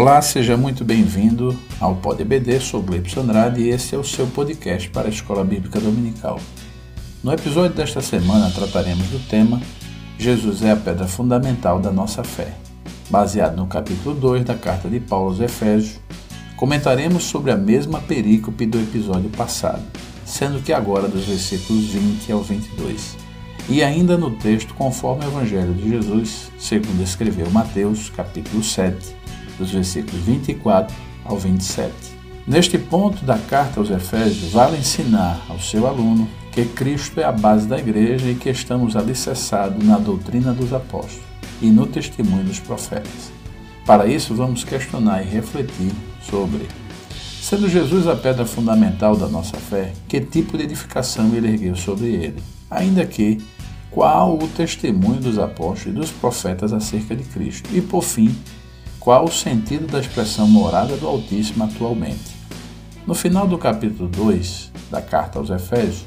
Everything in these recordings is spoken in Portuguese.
Olá, seja muito bem-vindo ao Pod EBD, sou Gleibson Andrade e esse é o seu podcast para a Escola Bíblica Dominical. No episódio desta semana trataremos do tema Jesus é a pedra fundamental da nossa fé. Baseado no capítulo 2 da carta de Paulo aos Efésios, comentaremos sobre a mesma perícope do episódio passado, sendo que agora dos versículos 20 ao 22. E ainda no texto conforme o Evangelho de Jesus, segundo escreveu Mateus, capítulo 7, dos versículos 24 ao 27. Neste ponto da carta aos Efésios, vale ensinar ao seu aluno que Cristo é a base da igreja e que estamos alicerçados na doutrina dos apóstolos e no testemunho dos profetas. Para isso, vamos questionar e refletir sobre, sendo Jesus a pedra fundamental da nossa fé, que tipo de edificação ele ergueu sobre ele, ainda que qual o testemunho dos apóstolos e dos profetas acerca de Cristo, e por fim, qual o sentido da expressão morada do Altíssimo atualmente. No final do capítulo 2 da carta aos Efésios,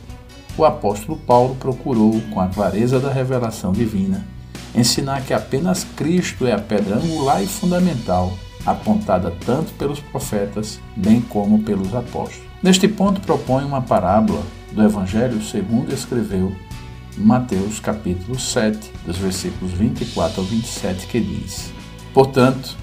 o apóstolo Paulo procurou, com a clareza da revelação divina, ensinar que apenas Cristo é a pedra angular e fundamental, apontada tanto pelos profetas, bem como pelos apóstolos. Neste ponto propõe uma parábola do Evangelho segundo escreveu Mateus capítulo 7, dos versículos 24 ao 27, que diz: Portanto,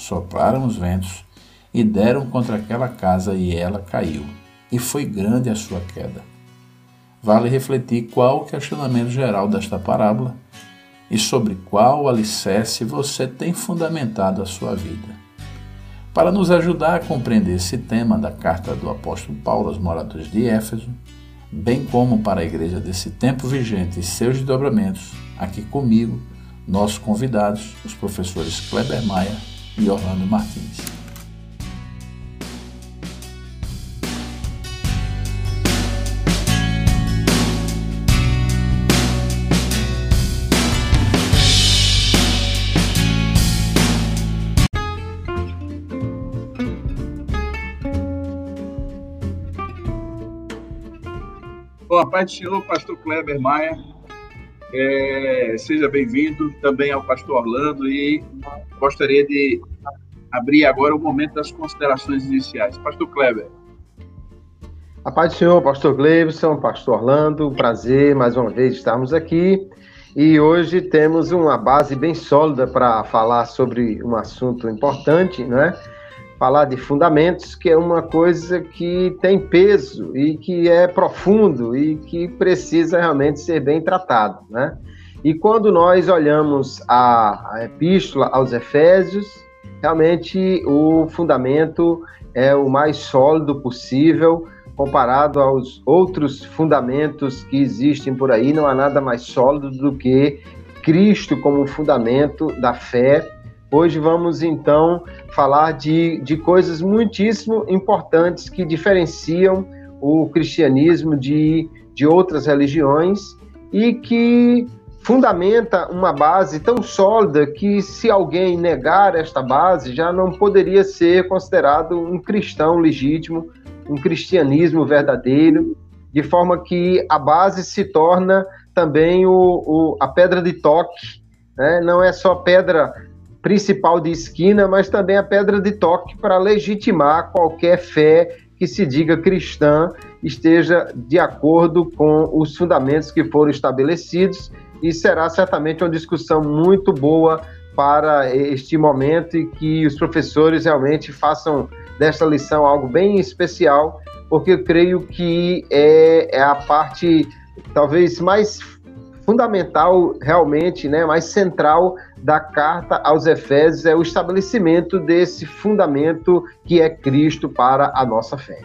sopraram os ventos e deram contra aquela casa e ela caiu, e foi grande a sua queda. Vale refletir qual o questionamento geral desta parábola e sobre qual alicerce você tem fundamentado a sua vida. Para nos ajudar a compreender esse tema da carta do apóstolo Paulo aos moradores de Éfeso, bem como para a igreja desse tempo vigente e seus desdobramentos, aqui comigo, nossos convidados, os professores Kleber Maia e Orlando Martins. Bom, a paz do Senhor, pastor Kleber Maia. É, seja bem-vindo também ao pastor Orlando e gostaria de abrir agora o momento das considerações iniciais. Pastor Kleber. A paz do Senhor, pastor Gleibson, pastor Orlando, prazer mais uma vez estarmos aqui. E hoje temos uma base bem sólida para falar sobre um assunto importante, né? Falar de fundamentos, que é uma coisa que tem peso e que é profundo e que precisa realmente ser bem tratado, né? E quando nós olhamos a, a epístola aos Efésios, realmente o fundamento é o mais sólido possível comparado aos outros fundamentos que existem por aí. Não há nada mais sólido do que Cristo como fundamento da fé. Hoje vamos então falar de, de coisas muitíssimo importantes que diferenciam o cristianismo de, de outras religiões e que fundamenta uma base tão sólida que, se alguém negar esta base, já não poderia ser considerado um cristão legítimo, um cristianismo verdadeiro, de forma que a base se torna também o, o a pedra de toque, né? não é só pedra principal de esquina, mas também a pedra de toque para legitimar qualquer fé que se diga cristã esteja de acordo com os fundamentos que foram estabelecidos e será certamente uma discussão muito boa para este momento e que os professores realmente façam desta lição algo bem especial, porque eu creio que é, é a parte talvez mais fundamental realmente, né, mais central da carta aos Efésios é o estabelecimento desse fundamento que é Cristo para a nossa fé.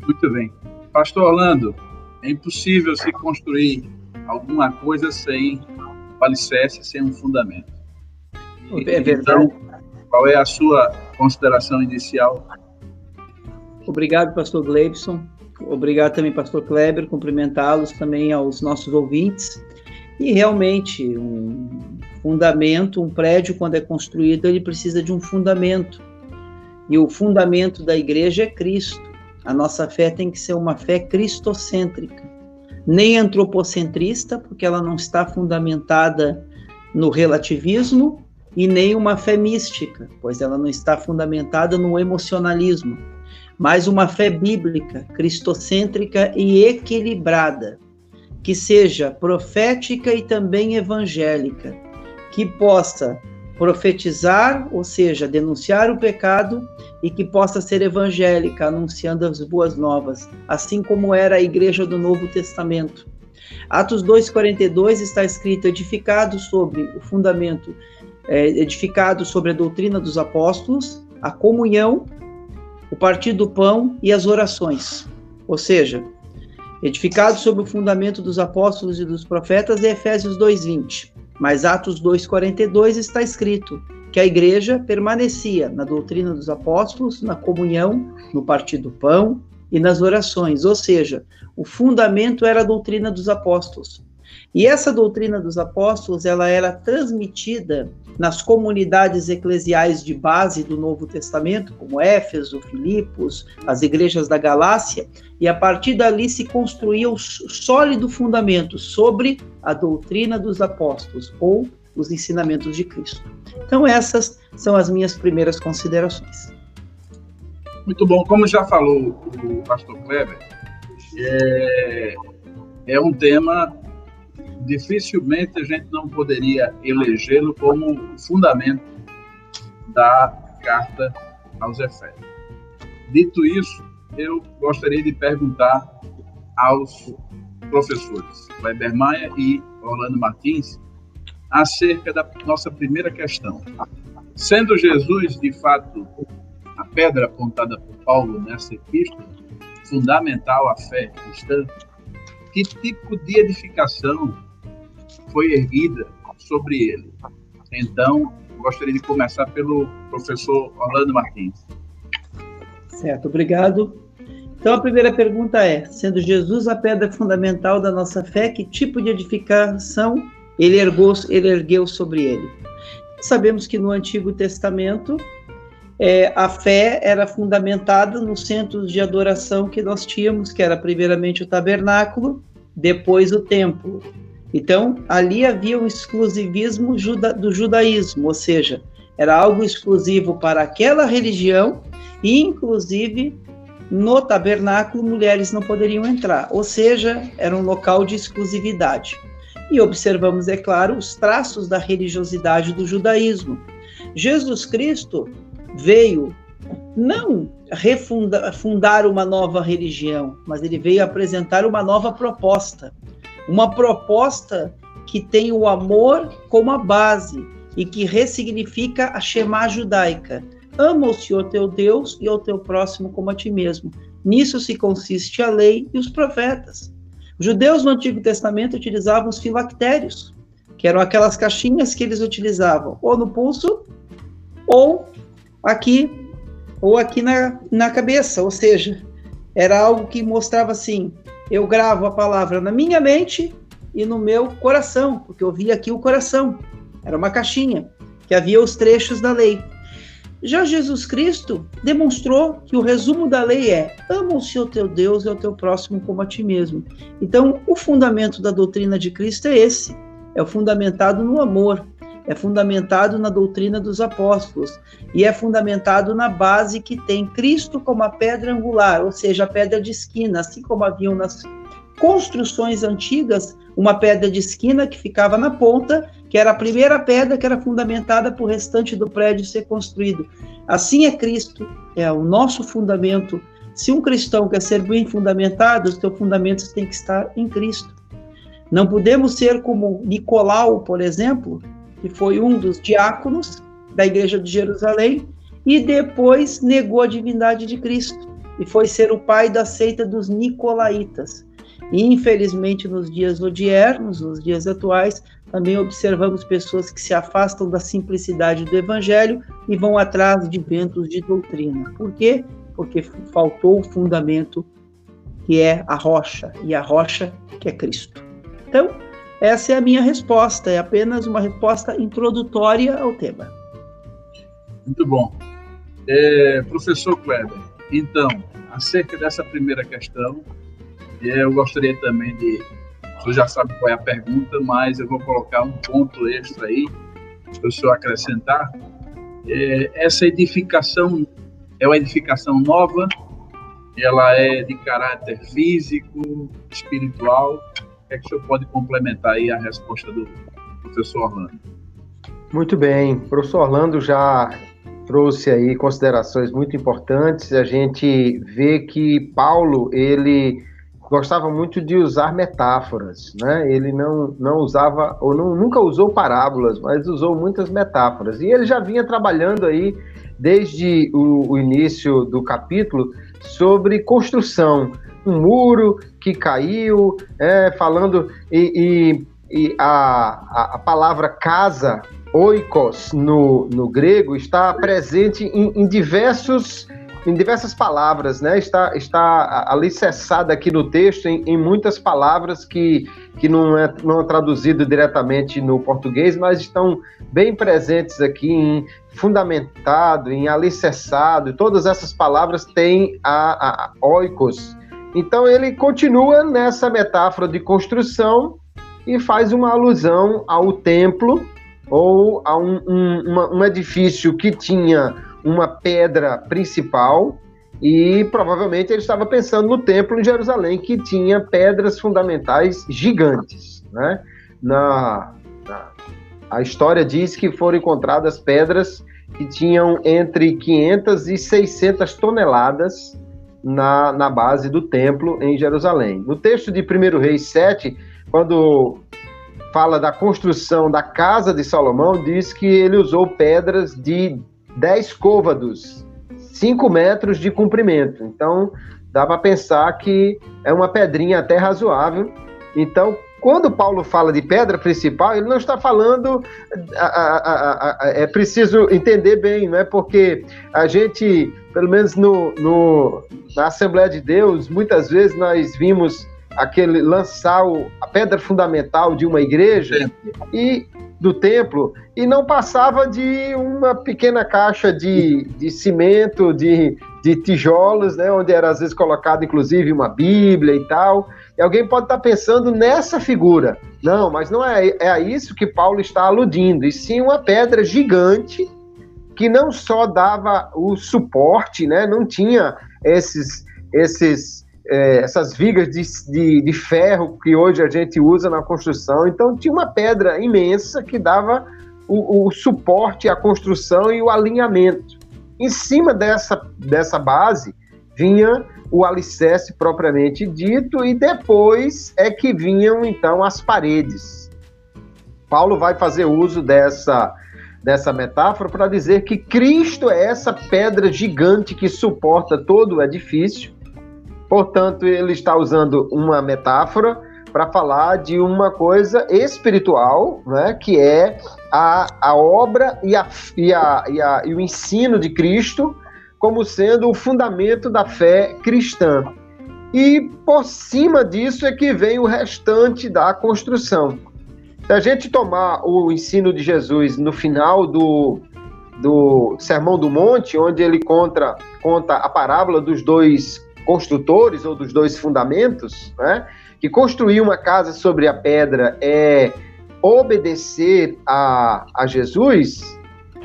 Muito bem. Pastor Orlando, é impossível se construir alguma coisa sem alicerce, sem um fundamento. E, é então, qual é a sua consideração inicial. Obrigado, pastor Gleibson. Obrigado também, pastor Kleber. Cumprimentá-los também aos nossos ouvintes. E realmente, um fundamento, um prédio, quando é construído, ele precisa de um fundamento. E o fundamento da igreja é Cristo. A nossa fé tem que ser uma fé cristocêntrica, nem antropocentrista, porque ela não está fundamentada no relativismo, e nem uma fé mística, pois ela não está fundamentada no emocionalismo, mas uma fé bíblica, cristocêntrica e equilibrada, que seja profética e também evangélica, que possa profetizar, ou seja, denunciar o pecado, e que possa ser evangélica, anunciando as boas novas, assim como era a igreja do Novo Testamento. Atos 2,42 está escrito: edificado sobre o fundamento, é, edificado sobre a doutrina dos apóstolos, a comunhão, o partir do pão e as orações. Ou seja, edificado sobre o fundamento dos apóstolos e dos profetas, é Efésios 2,20. Mas Atos 2,42 está escrito que a igreja permanecia na doutrina dos apóstolos, na comunhão, no partir do pão e nas orações, ou seja, o fundamento era a doutrina dos apóstolos. E essa doutrina dos apóstolos, ela era transmitida nas comunidades eclesiais de base do Novo Testamento, como Éfeso, Filipos, as igrejas da Galácia, e a partir dali se construía o sólido fundamento sobre a doutrina dos apóstolos ou os ensinamentos de Cristo. Então, essas são as minhas primeiras considerações. Muito bom. Como já falou o pastor Kleber, é, é um tema dificilmente a gente não poderia elegê-lo como fundamento da carta aos Efésios. Dito isso, eu gostaria de perguntar aos professores Weber Maia e Orlando Martins acerca da nossa primeira questão. Sendo Jesus, de fato, a pedra apontada por Paulo nessa epístola, fundamental à fé cristã, que tipo de edificação foi erguida sobre ele? Então, gostaria de começar pelo professor Orlando Martins. Certo, obrigado. Então, a primeira pergunta é: sendo Jesus a pedra fundamental da nossa fé, que tipo de edificação ele ele ergueu sobre ele? Sabemos que no Antigo Testamento é, a fé era fundamentada nos centros de adoração que nós tínhamos, que era primeiramente o tabernáculo, depois o templo. Então, ali havia um exclusivismo juda, do judaísmo, ou seja, era algo exclusivo para aquela religião e, inclusive, no tabernáculo, mulheres não poderiam entrar, ou seja, era um local de exclusividade. E observamos, é claro, os traços da religiosidade do judaísmo. Jesus Cristo veio não refundar fundar uma nova religião, mas ele veio apresentar uma nova proposta. Uma proposta que tem o amor como a base e que ressignifica a Shema judaica. Ama o Senhor teu Deus e ao teu próximo como a ti mesmo. Nisso se consiste a lei e os profetas. Os judeus no Antigo Testamento utilizavam os filactérios, que eram aquelas caixinhas que eles utilizavam ou no pulso ou aqui ou aqui na, na cabeça, ou seja, era algo que mostrava assim: eu gravo a palavra na minha mente e no meu coração, porque eu via aqui o coração. Era uma caixinha que havia os trechos da lei. Já Jesus Cristo demonstrou que o resumo da lei é: ama o seu teu Deus e o teu próximo como a ti mesmo. Então, o fundamento da doutrina de Cristo é esse: é fundamentado no amor, é fundamentado na doutrina dos apóstolos e é fundamentado na base que tem Cristo como a pedra angular, ou seja, a pedra de esquina, assim como haviam nas construções antigas uma pedra de esquina que ficava na ponta que era a primeira pedra que era fundamentada para o restante do prédio ser construído. Assim é Cristo, é o nosso fundamento. Se um cristão quer ser bem fundamentado, os teus fundamentos têm que estar em Cristo. Não podemos ser como Nicolau, por exemplo, que foi um dos diáconos da igreja de Jerusalém e depois negou a divindade de Cristo e foi ser o pai da seita dos nicolaítas. E, infelizmente, nos dias odiernos, nos dias atuais, também observamos pessoas que se afastam da simplicidade do evangelho e vão atrás de ventos de doutrina. Por quê? Porque faltou o fundamento que é a rocha, e a rocha que é Cristo. Então, essa é a minha resposta, é apenas uma resposta introdutória ao tema. Muito bom. É, professor Kleber, então, acerca dessa primeira questão, eu gostaria também de. Você já sabe qual é a pergunta, mas eu vou colocar um ponto extra aí, para o senhor acrescentar. É, essa edificação é uma edificação nova, ela é de caráter físico, espiritual. O que é que o senhor pode complementar aí a resposta do professor Orlando? Muito bem, o professor Orlando já trouxe aí considerações muito importantes. A gente vê que Paulo, ele gostava muito de usar metáforas, né? Ele não, não usava, ou não, nunca usou parábolas, mas usou muitas metáforas. E ele já vinha trabalhando aí, desde o, o início do capítulo, sobre construção. Um muro que caiu, é, falando, e, e, e a, a palavra casa oikos no, no grego está presente em, em, diversos em diversas palavras, né? Está está alicerçada aqui no texto em, em, muitas palavras que, que não é não é traduzido diretamente no português, mas estão bem presentes aqui em fundamentado, em alicerçado. Todas essas palavras têm a, a oikos. Então ele continua nessa metáfora de construção e faz uma alusão ao templo ou a um, um, uma, um edifício que tinha uma pedra principal e provavelmente ele estava pensando no templo em Jerusalém que tinha pedras fundamentais gigantes, né? Na, na, a história diz que foram encontradas pedras que tinham entre 500 e 600 toneladas na, na base do templo em Jerusalém. No texto de 1 Reis 7, quando fala da construção da casa de Salomão, diz que ele usou pedras de 10 côvados, 5 metros de comprimento. Então, dá para pensar que é uma pedrinha até razoável. Então, quando Paulo fala de pedra principal, ele não está falando. A, a, a, é preciso entender bem, não é? Porque a gente, pelo menos no, no, na Assembleia de Deus, muitas vezes nós vimos aquele lançar o, a pedra fundamental de uma igreja e do templo e não passava de uma pequena caixa de, de cimento, de, de tijolos, né, onde era às vezes colocado inclusive uma Bíblia e tal. E alguém pode estar pensando nessa figura. Não, mas não é, é a isso que Paulo está aludindo, e sim uma pedra gigante que não só dava o suporte, né, não tinha esses, esses é, essas vigas de, de, de, ferro que hoje a gente usa na construção. Então tinha uma pedra imensa que dava o, o suporte à construção e o alinhamento. Em cima dessa, dessa base vinha o alicerce propriamente dito e depois é que vinham então as paredes. Paulo vai fazer uso dessa dessa metáfora para dizer que Cristo é essa pedra gigante que suporta todo o edifício Portanto, ele está usando uma metáfora para falar de uma coisa espiritual, né, que é a, a obra e, a, e, a, e, a, e o ensino de Cristo como sendo o fundamento da fé cristã. E por cima disso é que vem o restante da construção. Se a gente tomar o ensino de Jesus no final do, do Sermão do Monte, onde ele conta, conta a parábola dos dois construtores ou dos dois fundamentos, né? que construir uma casa sobre a pedra é obedecer a, a Jesus,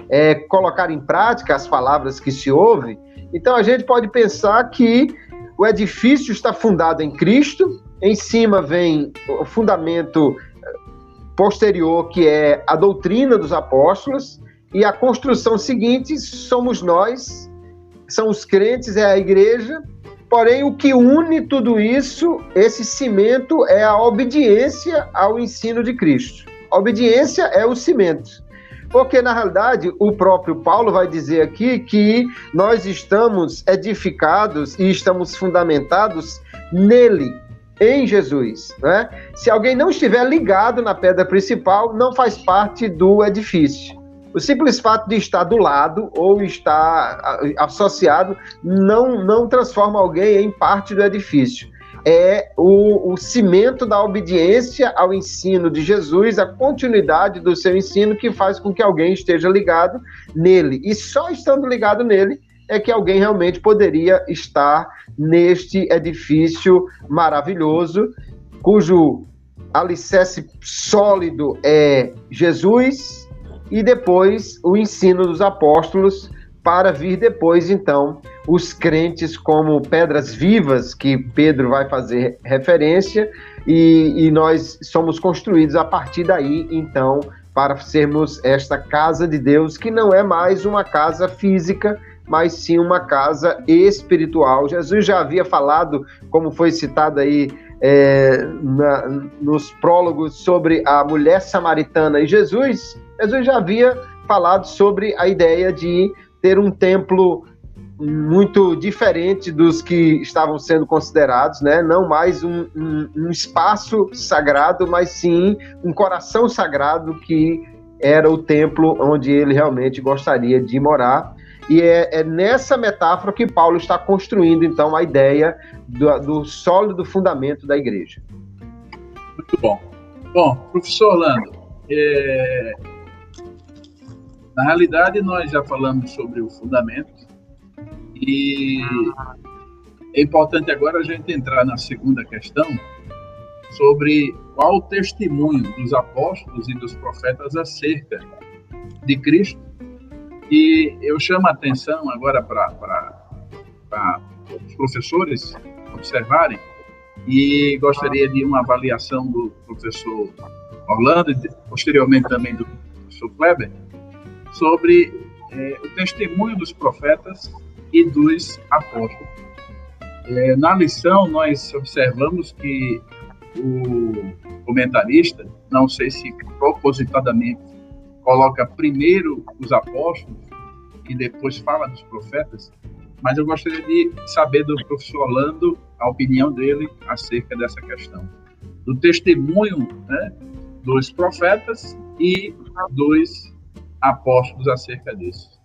é colocar em prática as palavras que se ouve. Então a gente pode pensar que o edifício está fundado em Cristo, em cima vem o fundamento posterior, que é a doutrina dos apóstolos, e a construção seguinte somos nós, são os crentes, é a igreja, Porém, o que une tudo isso, esse cimento, é a obediência ao ensino de Cristo. A obediência é o cimento. Porque, na realidade, o próprio Paulo vai dizer aqui que nós estamos edificados e estamos fundamentados nele. em Jesus. Né? Se alguém não estiver ligado na pedra principal, não faz parte do edifício. O simples fato de estar do lado ou estar associado não, não transforma alguém em parte do edifício. É o, o cimento da obediência ao ensino de Jesus, a continuidade do seu ensino, que faz com que alguém esteja ligado nele. E só estando ligado nele é que alguém realmente poderia estar neste edifício maravilhoso, cujo alicerce sólido é Jesus e depois o ensino dos apóstolos, para vir depois, então, os crentes como pedras vivas, que Pedro vai fazer referência, e, e nós somos construídos a partir daí, então, para sermos esta casa de Deus, que não é mais uma casa física, mas sim uma casa espiritual. Jesus já havia falado, como foi citado aí é, na, nos prólogos, sobre a mulher samaritana e Jesus, Jesus já havia falado sobre a ideia de ter um templo muito diferente dos que estavam sendo considerados, né? Não mais um, um, um espaço sagrado, mas sim um coração sagrado que era o templo onde ele realmente gostaria de morar. E é, é, nessa metáfora que Paulo está construindo, então, a ideia do, do sólido fundamento da igreja. Muito bom. Bom, professor Orlando, é... na realidade nós já falamos sobre o fundamento e é importante agora a gente entrar na segunda questão sobre qual o testemunho dos apóstolos e dos profetas acerca de Cristo. E eu chamo a atenção agora para os professores observarem, e gostaria de uma avaliação do professor Orlando, e posteriormente também do professor Kleber, sobre é, o testemunho dos profetas e dos apóstolos. É, na lição, nós observamos que o comentarista, não sei se propositadamente coloca primeiro os apóstolos e depois fala dos profetas, mas eu gostaria de saber do professor Orlando a opinião dele acerca dessa questão. Do testemunho né, dos profetas e dos apóstolos acerca disso.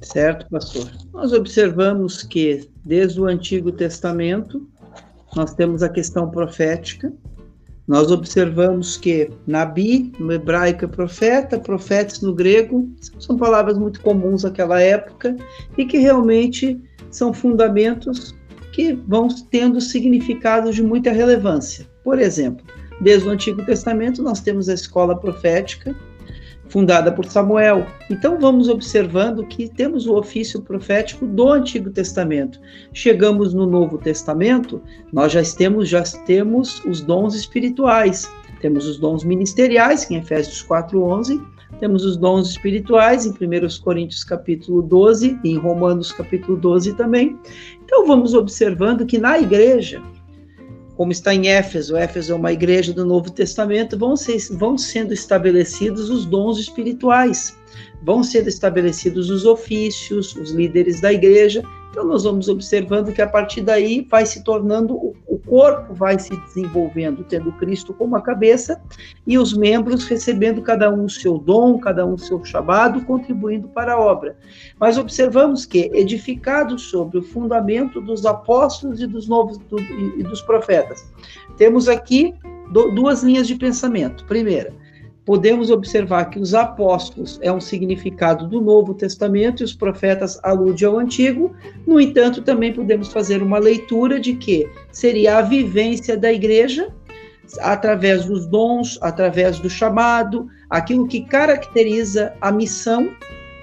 Certo, pastor. Nós observamos que desde o Antigo Testamento nós temos a questão profética, nós observamos que Nabi, no hebraico, é profeta, profetas no grego, são palavras muito comuns naquela época e que realmente são fundamentos que vão tendo significados de muita relevância. Por exemplo, desde o Antigo Testamento nós temos a escola profética, fundada por Samuel. Então vamos observando que temos o ofício profético do Antigo Testamento. Chegamos no Novo Testamento, nós já temos já temos os dons espirituais. Temos os dons ministeriais, que em Efésios 4:11, temos os dons espirituais em 1 Coríntios capítulo 12 e em Romanos capítulo 12 também. Então vamos observando que na igreja como está em Éfeso, Éfeso é uma igreja do Novo Testamento, vão, ser, vão sendo estabelecidos os dons espirituais, vão sendo estabelecidos os ofícios, os líderes da igreja, então, nós vamos observando que a partir daí vai se tornando, o corpo vai se desenvolvendo, tendo Cristo como a cabeça e os membros recebendo cada um o seu dom, cada um o seu chamado, contribuindo para a obra. Mas observamos que, edificados sobre o fundamento dos apóstolos e dos novos do, e dos profetas, temos aqui duas linhas de pensamento. Primeira, podemos observar que os apóstolos é um significado do Novo Testamento e os profetas aludem ao Antigo. No entanto, também podemos fazer uma leitura de que seria a vivência da igreja através dos dons, através do chamado, aquilo que caracteriza a missão.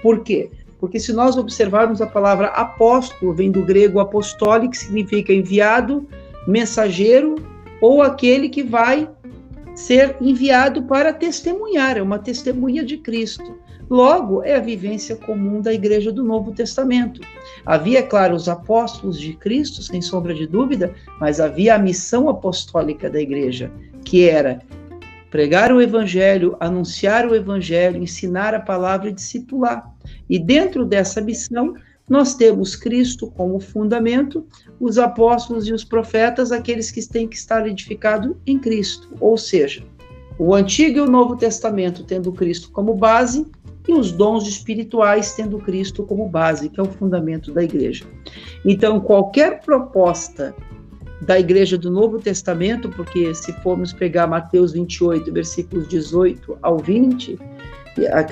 Por quê? Porque se nós observarmos a palavra apóstolo, vem do grego apostólico, que significa enviado, mensageiro ou aquele que vai ser enviado para testemunhar, é uma testemunha de Cristo. Logo, é a vivência comum da igreja do Novo Testamento. Havia, é claro, os apóstolos de Cristo, sem sombra de dúvida, mas havia a missão apostólica da igreja, que era pregar o evangelho, anunciar o evangelho, ensinar a palavra e discipular. E dentro dessa missão, nós temos Cristo como fundamento, os apóstolos e os profetas, aqueles que têm que estar edificados em Cristo. Ou seja, o Antigo e o Novo Testamento tendo Cristo como base e os dons espirituais tendo Cristo como base, que é o fundamento da igreja. Então, qualquer proposta da igreja do Novo Testamento, porque se formos pegar Mateus 28, versículos 18 ao 20,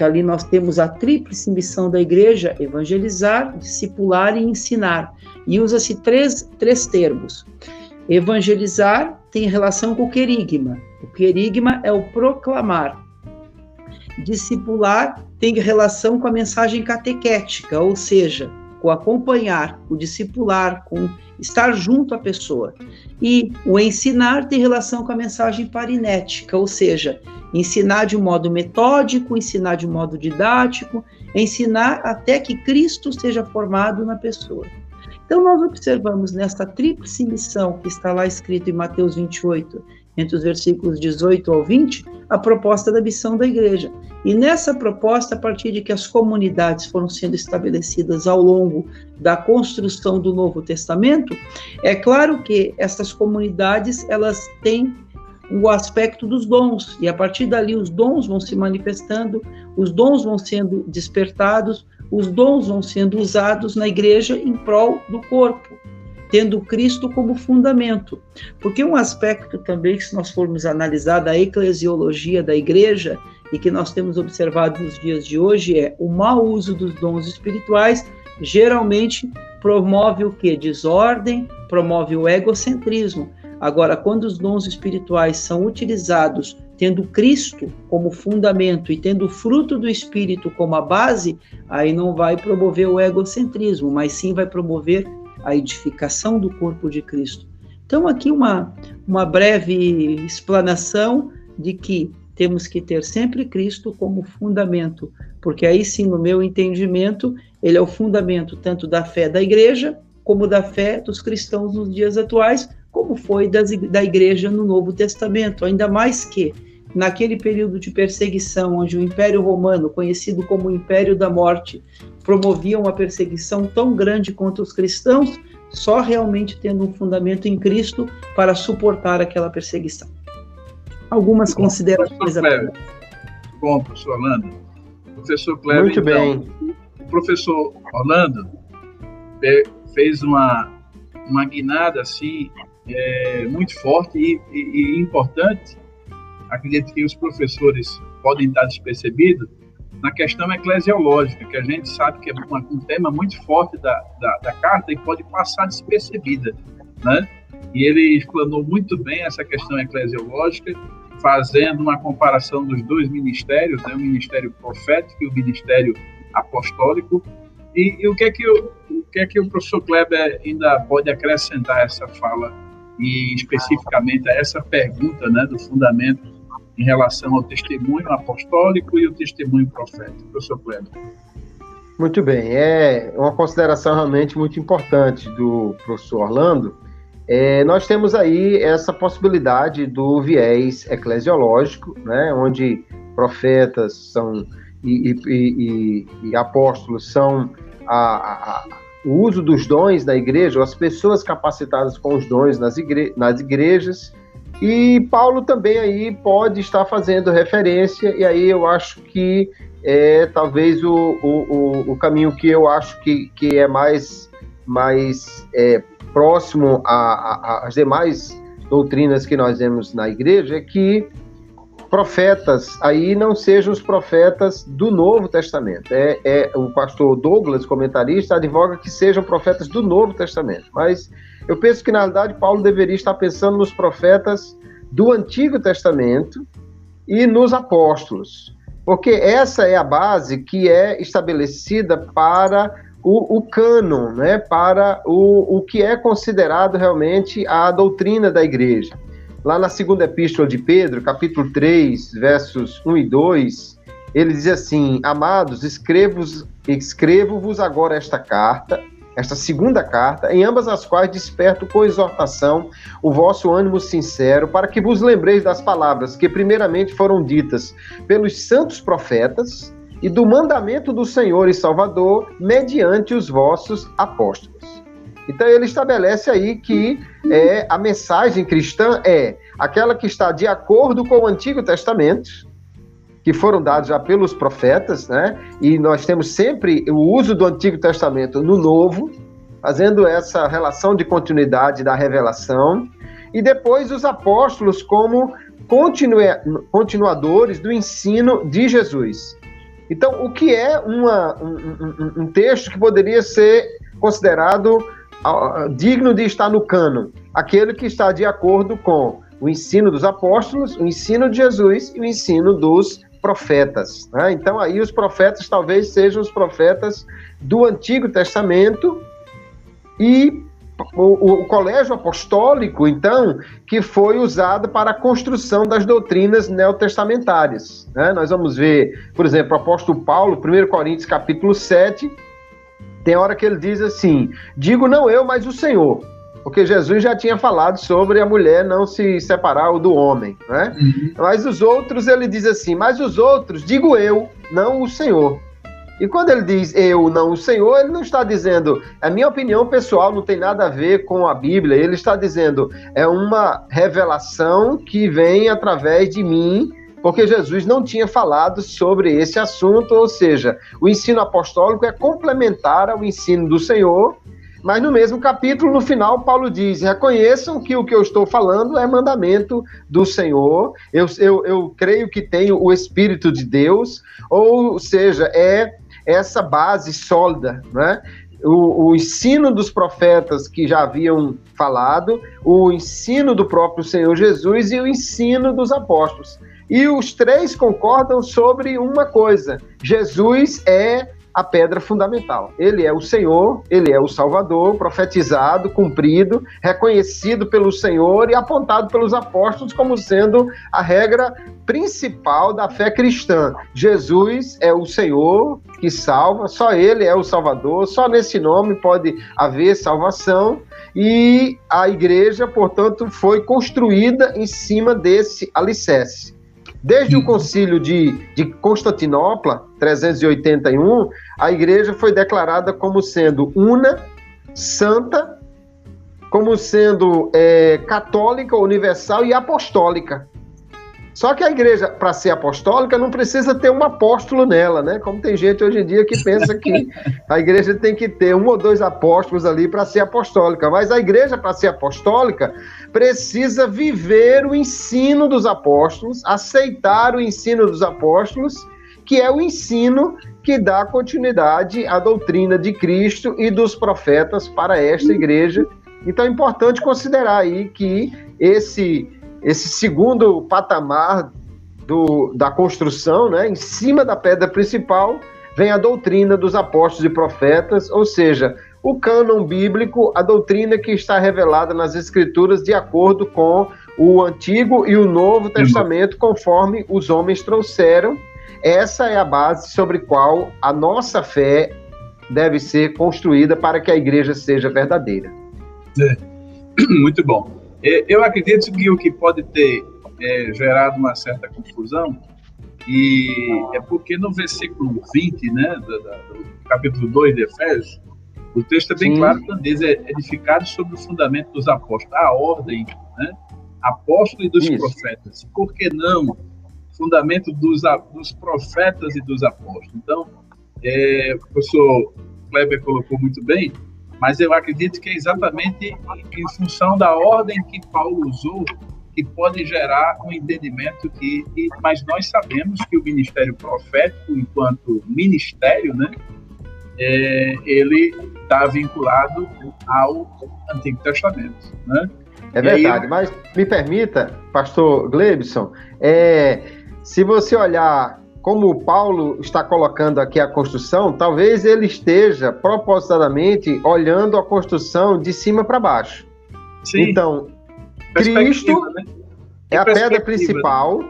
ali nós temos a tríplice missão da igreja: evangelizar, discipular e ensinar. E usa-se três, três termos. Evangelizar tem relação com o querigma. O querigma é o proclamar. Discipular tem relação com a mensagem catequética, ou seja, com acompanhar, o discipular, com estar junto à pessoa. E o ensinar tem relação com a mensagem parinética, ou seja, ensinar de um modo metódico, ensinar de um modo didático, ensinar até que Cristo seja formado na pessoa. Então, nós observamos nessa tríplice missão que está lá escrito em Mateus 28, entre os versículos 18 ao 20, a proposta da missão da igreja. E nessa proposta, a partir de que as comunidades foram sendo estabelecidas ao longo da construção do Novo Testamento, é claro que essas comunidades elas têm o aspecto dos dons, e a partir dali os dons vão se manifestando, os dons vão sendo despertados, os dons vão sendo usados na igreja em prol do corpo, tendo Cristo como fundamento. Porque um aspecto também que se nós formos analisar da eclesiologia da igreja e que nós temos observado nos dias de hoje é o mau uso dos dons espirituais geralmente promove o que? Desordem, promove o egocentrismo. Agora, quando os dons espirituais são utilizados tendo Cristo como fundamento e tendo o fruto do Espírito como a base, aí não vai promover o egocentrismo, mas sim vai promover a edificação do corpo de Cristo. Então, aqui uma, uma breve explanação de que temos que ter sempre Cristo como fundamento, porque aí sim, no meu entendimento, ele é o fundamento tanto da fé da igreja, como da fé dos cristãos nos dias atuais, como foi das, da igreja no Novo Testamento, ainda mais que naquele período de perseguição, onde o Império Romano, conhecido como o Império da Morte, promovia uma perseguição tão grande contra os cristãos, só realmente tendo um fundamento em Cristo para suportar aquela perseguição. Algumas Bom, considerações. Professor Bom, professor Orlando. Professor Kleber, Muito então, bem. o professor Orlando fez uma, uma guinada assim é, muito forte e, e, e, importante. Acredito que os professores podem estar despercebidos na questão eclesiológica, que a gente sabe que é um tema muito forte da, da, da, carta e pode passar despercebida, né? E ele explanou muito bem essa questão eclesiológica, fazendo uma comparação dos dois ministérios, né? o ministério profético e o ministério apostólico. E, e o que é que o, o que é que o professor Kleber ainda pode acrescentar a essa fala e especificamente a essa pergunta né, do fundamento em relação ao testemunho apostólico e o testemunho profético. Professor Kleber. Muito bem, é uma consideração realmente muito importante do professor Orlando. É, nós temos aí essa possibilidade do viés eclesiológico, né, onde profetas são e, e, e, e apóstolos são a, a, o uso dos dons da igreja, as pessoas capacitadas com os dons nas, igre nas igrejas. E Paulo também aí pode estar fazendo referência, e aí eu acho que é talvez o, o, o caminho que eu acho que, que é mais, mais é, próximo às demais doutrinas que nós vemos na igreja é que profetas aí não sejam os profetas do Novo Testamento. É, é o pastor Douglas, comentarista, advoga que sejam profetas do Novo Testamento. Mas eu penso que na realidade Paulo deveria estar pensando nos profetas do Antigo Testamento e nos apóstolos, porque essa é a base que é estabelecida para o, o cânon, né, para o, o que é considerado realmente a doutrina da igreja. Lá na segunda epístola de Pedro, capítulo 3, versos 1 e 2, ele diz assim: Amados, escrevo-vos escrevo agora esta carta, esta segunda carta, em ambas as quais desperto com exortação o vosso ânimo sincero, para que vos lembreis das palavras que primeiramente foram ditas pelos santos profetas e do mandamento do Senhor e Salvador mediante os vossos apóstolos. Então ele estabelece aí que é, a mensagem cristã é aquela que está de acordo com o Antigo Testamento, que foram dados já pelos profetas, né? E nós temos sempre o uso do Antigo Testamento no Novo, fazendo essa relação de continuidade da revelação, e depois os apóstolos como continuadores do ensino de Jesus. Então, o que é uma, um, um, um, texto que poderia ser considerado uh, digno de estar no cano? Aquele que está de acordo com o ensino dos apóstolos, o ensino de Jesus e o ensino dos profetas. Né? Então, aí os profetas talvez sejam os profetas do Antigo Testamento e o, o, colégio apostólico, então, que foi usado para a construção das doutrinas neotestamentárias. Né? Nós vamos ver, por exemplo, o apóstolo Paulo, 1 Coríntios capítulo 7, tem hora que ele diz assim: Digo não eu, mas o Senhor. Porque Jesus já tinha falado sobre a mulher não se separar do homem, né? Uhum. Mas os outros, ele diz assim: Mas os outros, digo eu, não o Senhor. E quando ele diz eu, não o Senhor, ele não está dizendo, a minha opinião pessoal não tem nada a ver com a Bíblia, ele está dizendo, é uma revelação que vem através de mim, porque Jesus não tinha falado sobre esse assunto, ou seja, o ensino apostólico é complementar ao ensino do Senhor, mas no mesmo capítulo, no final, Paulo diz: reconheçam que o que eu estou falando é mandamento do Senhor, eu, eu, eu creio que tenho o Espírito de Deus, ou seja, é essa base sólida, né? O, o, ensino dos profetas que já haviam falado, o ensino do próprio Senhor Jesus e o ensino dos apóstolos. E os três concordam sobre uma coisa: Jesus é a pedra fundamental. Ele é o Senhor, ele é o Salvador, profetizado, cumprido, reconhecido pelo Senhor e apontado pelos apóstolos como sendo a regra principal da fé cristã. Jesus é o Senhor que salva, só ele é o Salvador, só nesse nome pode haver salvação. E a igreja, portanto, foi construída em cima desse alicerce. Desde o concílio de, de Constantinopla, 381, a igreja foi declarada como sendo una, santa, como sendo é, católica, universal e apostólica. Só que a igreja, para ser apostólica, não precisa ter um apóstolo nela, né? Como tem gente hoje em dia que pensa que a igreja tem que ter um ou dois apóstolos ali para ser apostólica. Mas a igreja, para ser apostólica, precisa viver o ensino dos apóstolos, aceitar o ensino dos apóstolos, que é o ensino que dá continuidade à doutrina de Cristo e dos profetas para esta igreja. Então é importante considerar aí que esse esse segundo patamar do, da construção, né, em cima da pedra principal, vem a doutrina dos apóstolos e profetas, ou seja, o cânon bíblico, a doutrina que está revelada nas Escrituras de acordo com o Antigo e o Novo Testamento, conforme os homens trouxeram. Essa é a base sobre qual a nossa fé deve ser construída para que a igreja seja verdadeira. É. Muito bom. É, eu acredito que o que pode ter é, gerado uma certa confusão e é porque no versículo 20, né, do, do capítulo 2 de Efésios, o texto é bem Sim. claro diz é edificado sobre o fundamento dos apóstolos, a ordem, né, apóstolo e dos Isso. profetas. Por que não fundamento dos, dos profetas e dos apóstolos? Então, é, o professor Kleber colocou muito bem, mas eu acredito que é exatamente em função da ordem que Paulo usou que pode gerar um entendimento que, que mas nós sabemos que o ministério profético enquanto ministério, né, é, ele está vinculado ao Antigo Testamento, né? É verdade, aí, mas me permita, pastor Glebson, é, se você olhar como Paulo está colocando aqui a construção, talvez ele esteja propositadamente olhando a construção de cima para baixo. Sim. Então, Cristo né? é a pedra principal.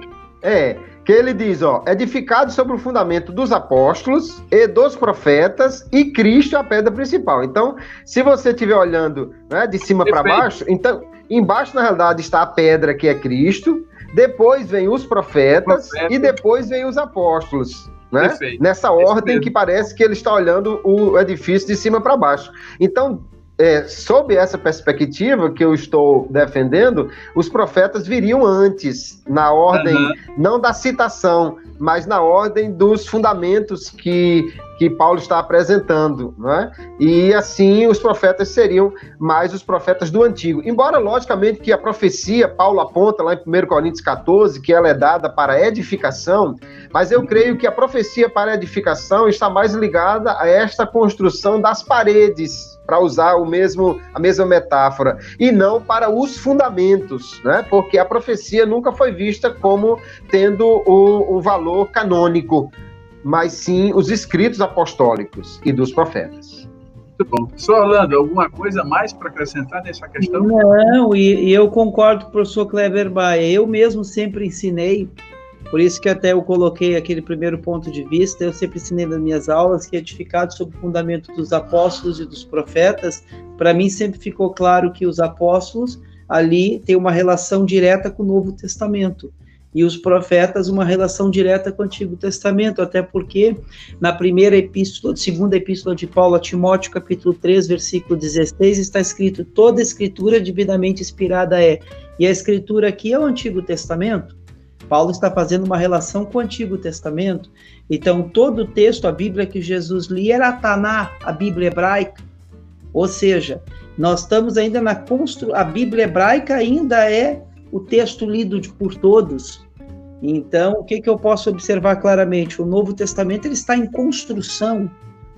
É, que ele diz, ó, edificado sobre o fundamento dos apóstolos e dos profetas, e Cristo é a pedra principal. Então, se você estiver olhando né, de cima para baixo, então, embaixo, na realidade, está a pedra que é Cristo, depois vem os profetas Profeta. e depois vem os apóstolos. né? Perfeito. Nessa ordem que parece que ele está olhando o edifício de cima para baixo. Então, é, sob essa perspectiva que eu estou defendendo, os profetas viriam antes, na ordem, uhum. não da citação, mas na ordem dos fundamentos que, que Paulo está apresentando. Né? E assim os profetas seriam mais os profetas do Antigo. Embora, logicamente, que a profecia, Paulo aponta lá em 1 Coríntios 14, que ela é dada para edificação, mas eu creio que a profecia para edificação está mais ligada a esta construção das paredes para usar o mesmo, a mesma metáfora, e não para os fundamentos, né? porque a profecia nunca foi vista como tendo o, o valor canônico, mas sim os escritos apostólicos e dos profetas. Muito bom. Professor Orlando, alguma coisa mais para acrescentar nessa questão? Não, e, e eu concordo com o professor Kleber Baia. Eu mesmo sempre ensinei por isso que até eu coloquei aquele primeiro ponto de vista, eu sempre ensinei nas minhas aulas que edificado sobre o fundamento dos apóstolos e dos profetas, para mim sempre ficou claro que os apóstolos ali têm uma relação direta com o Novo Testamento e os profetas uma relação direta com o Antigo Testamento, até porque na primeira epístola, segunda epístola de Paulo a Timóteo, capítulo 3, versículo 16, está escrito: toda escritura divinamente inspirada é. E a escritura aqui é o Antigo Testamento. Paulo está fazendo uma relação com o Antigo Testamento. Então, todo o texto, a Bíblia que Jesus lia era a Taná, a Bíblia hebraica. Ou seja, nós estamos ainda na construção. A Bíblia hebraica ainda é o texto lido por todos. Então, o que, que eu posso observar claramente? O Novo Testamento ele está em construção.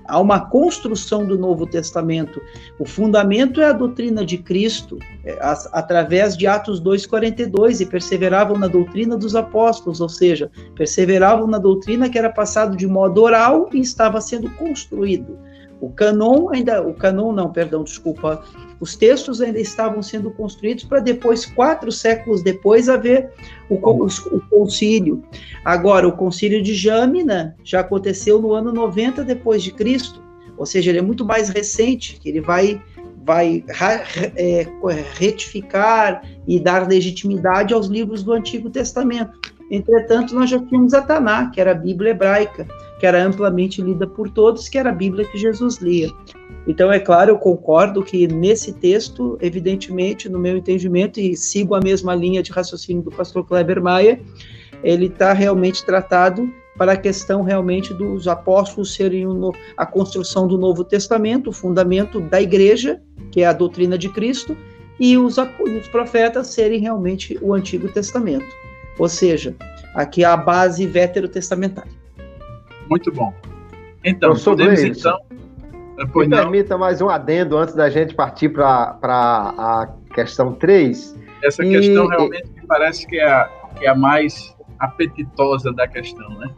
Há uma construção do Novo Testamento. O fundamento é a doutrina de Cristo, é, através de Atos 2,42, e perseveravam na doutrina dos apóstolos, ou seja, perseveravam na doutrina que era passado de modo oral e estava sendo construído. O canon ainda, o canon não, perdão, desculpa, os textos ainda estavam sendo construídos para depois, quatro séculos depois, haver o, o, concílio. Agora, o concílio de Jâmina já aconteceu no ano 90 depois de Cristo, ou seja, ele é muito mais recente, que ele vai vai é, retificar e dar legitimidade aos livros do Antigo Testamento. Entretanto, nós já tínhamos a Taná, que era a Bíblia hebraica, que era amplamente lida por todos, que era a Bíblia que Jesus lia. Então, é claro, eu concordo que nesse texto, evidentemente, no meu entendimento, e sigo a mesma linha de raciocínio do pastor Kleber Maia, ele está realmente tratado para a questão realmente dos apóstolos serem a construção do Novo Testamento, o fundamento da igreja, que é a doutrina de Cristo, e os, os profetas serem realmente o Antigo Testamento. Ou seja, aqui a base veterotestamentária. Muito bom. Então, podemos então Pois Me permita mais um adendo antes da gente partir para a questão 3. Essa e, questão realmente me parece que é, a, que é a mais apetitosa da questão, né?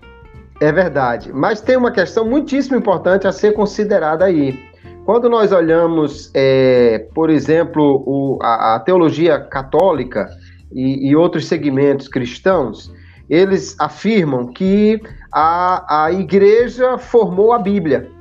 É verdade. Mas tem uma questão muitíssimo importante a ser considerada aí. Quando nós olhamos, é, por exemplo, o, a, a, teologia católica e, e, outros segmentos cristãos, eles afirmam que a, a igreja formou a Bíblia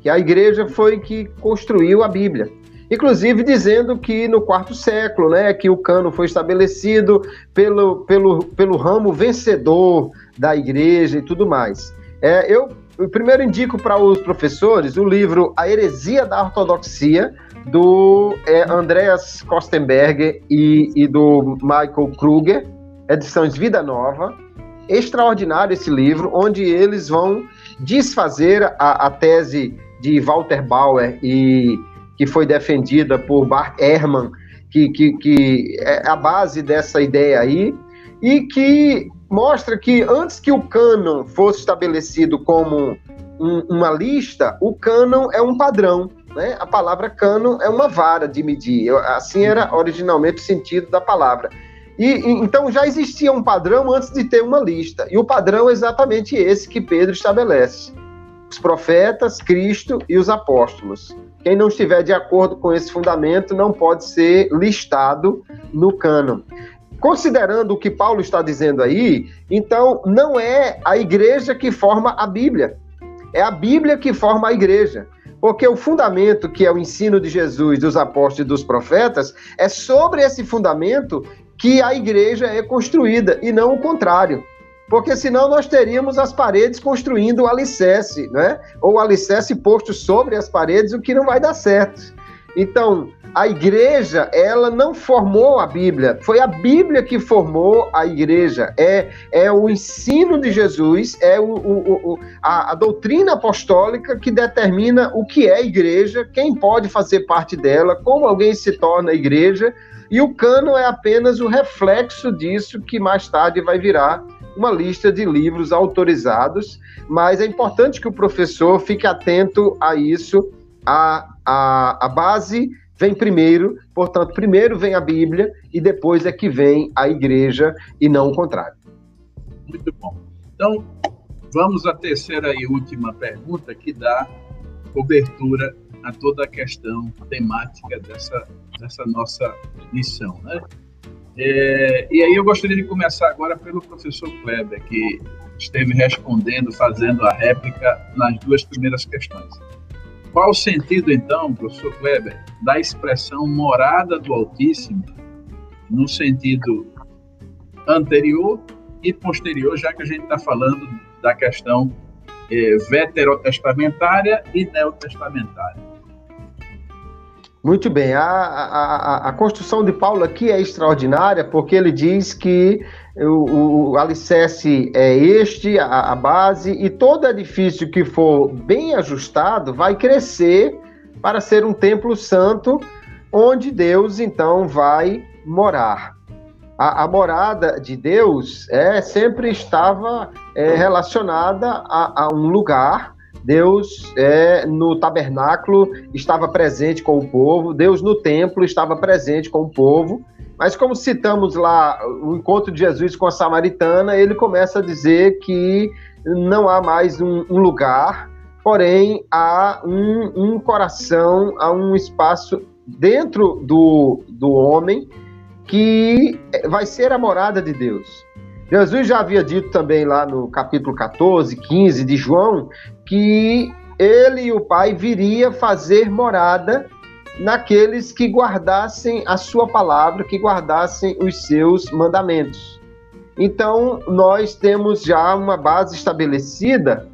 que a igreja foi que construiu a Bíblia. Inclusive dizendo que no quarto século, né, que o cano foi estabelecido pelo, pelo, pelo ramo vencedor da igreja e tudo mais. É, eu, eu primeiro indico para os professores o livro A Heresia da Ortodoxia, do é, Andreas Kostenberger e, e do Michael Kruger, edições Vida Nova. Extraordinário esse livro, onde eles vão desfazer a, a tese de Walter Bauer e que foi defendida por Bart Ehrman, que, que, que é a base dessa ideia aí, e que mostra que antes que o cânon fosse estabelecido como um, uma lista, o cânon é um padrão. Né? A palavra cânon é uma vara de medir. Assim era originalmente o sentido da palavra. E, e, então já existia um padrão antes de ter uma lista. E o padrão é exatamente esse que Pedro estabelece os profetas, Cristo e os apóstolos. Quem não estiver de acordo com esse fundamento não pode ser listado no cânon. Considerando o que Paulo está dizendo aí, então não é a igreja que forma a Bíblia, é a Bíblia que forma a igreja. Porque o fundamento, que é o ensino de Jesus, dos apóstolos e dos profetas, é sobre esse fundamento que a igreja é construída e não o contrário. Porque senão nós teríamos as paredes construindo o alicerce, né? Ou o alicerce posto sobre as paredes, o que não vai dar certo. Então, a igreja, ela não formou a Bíblia, foi a Bíblia que formou a igreja. É, é o ensino de Jesus, é o, o, o a, a, doutrina apostólica que determina o que é igreja, quem pode fazer parte dela, como alguém se torna igreja, e o cano é apenas o reflexo disso que mais tarde vai virar uma lista de livros autorizados, mas é importante que o professor fique atento a isso. A, a, a base vem primeiro, portanto, primeiro vem a Bíblia e depois é que vem a igreja e não o contrário. Muito bom. Então, vamos à terceira e última pergunta que dá cobertura a toda a questão temática dessa, dessa nossa missão. Né? É, e aí eu gostaria de começar agora pelo professor Kleber, que esteve respondendo, fazendo a réplica nas duas primeiras questões. Qual o sentido, então, professor Kleber, da expressão morada do Altíssimo no sentido anterior e posterior, já que a gente está falando da questão é, veterotestamentária e neotestamentária? Muito bem, a, a, a, construção de Paulo aqui é extraordinária porque ele diz que o, o alicerce é este, a, a base, e todo edifício que for bem ajustado vai crescer para ser um templo santo, onde Deus então vai morar. A, a morada de Deus é sempre estava é, relacionada a, a um lugar Deus é, no tabernáculo estava presente com o povo, Deus no templo estava presente com o povo, mas como citamos lá o encontro de Jesus com a samaritana, ele começa a dizer que não há mais um, um lugar, porém há um, um, coração, há um espaço dentro do, do homem que vai ser a morada de Deus. Jesus já havia dito também lá no capítulo 14, 15 de João, que ele e o Pai viria fazer morada naqueles que guardassem a sua palavra, que guardassem os seus mandamentos. Então, nós temos já uma base estabelecida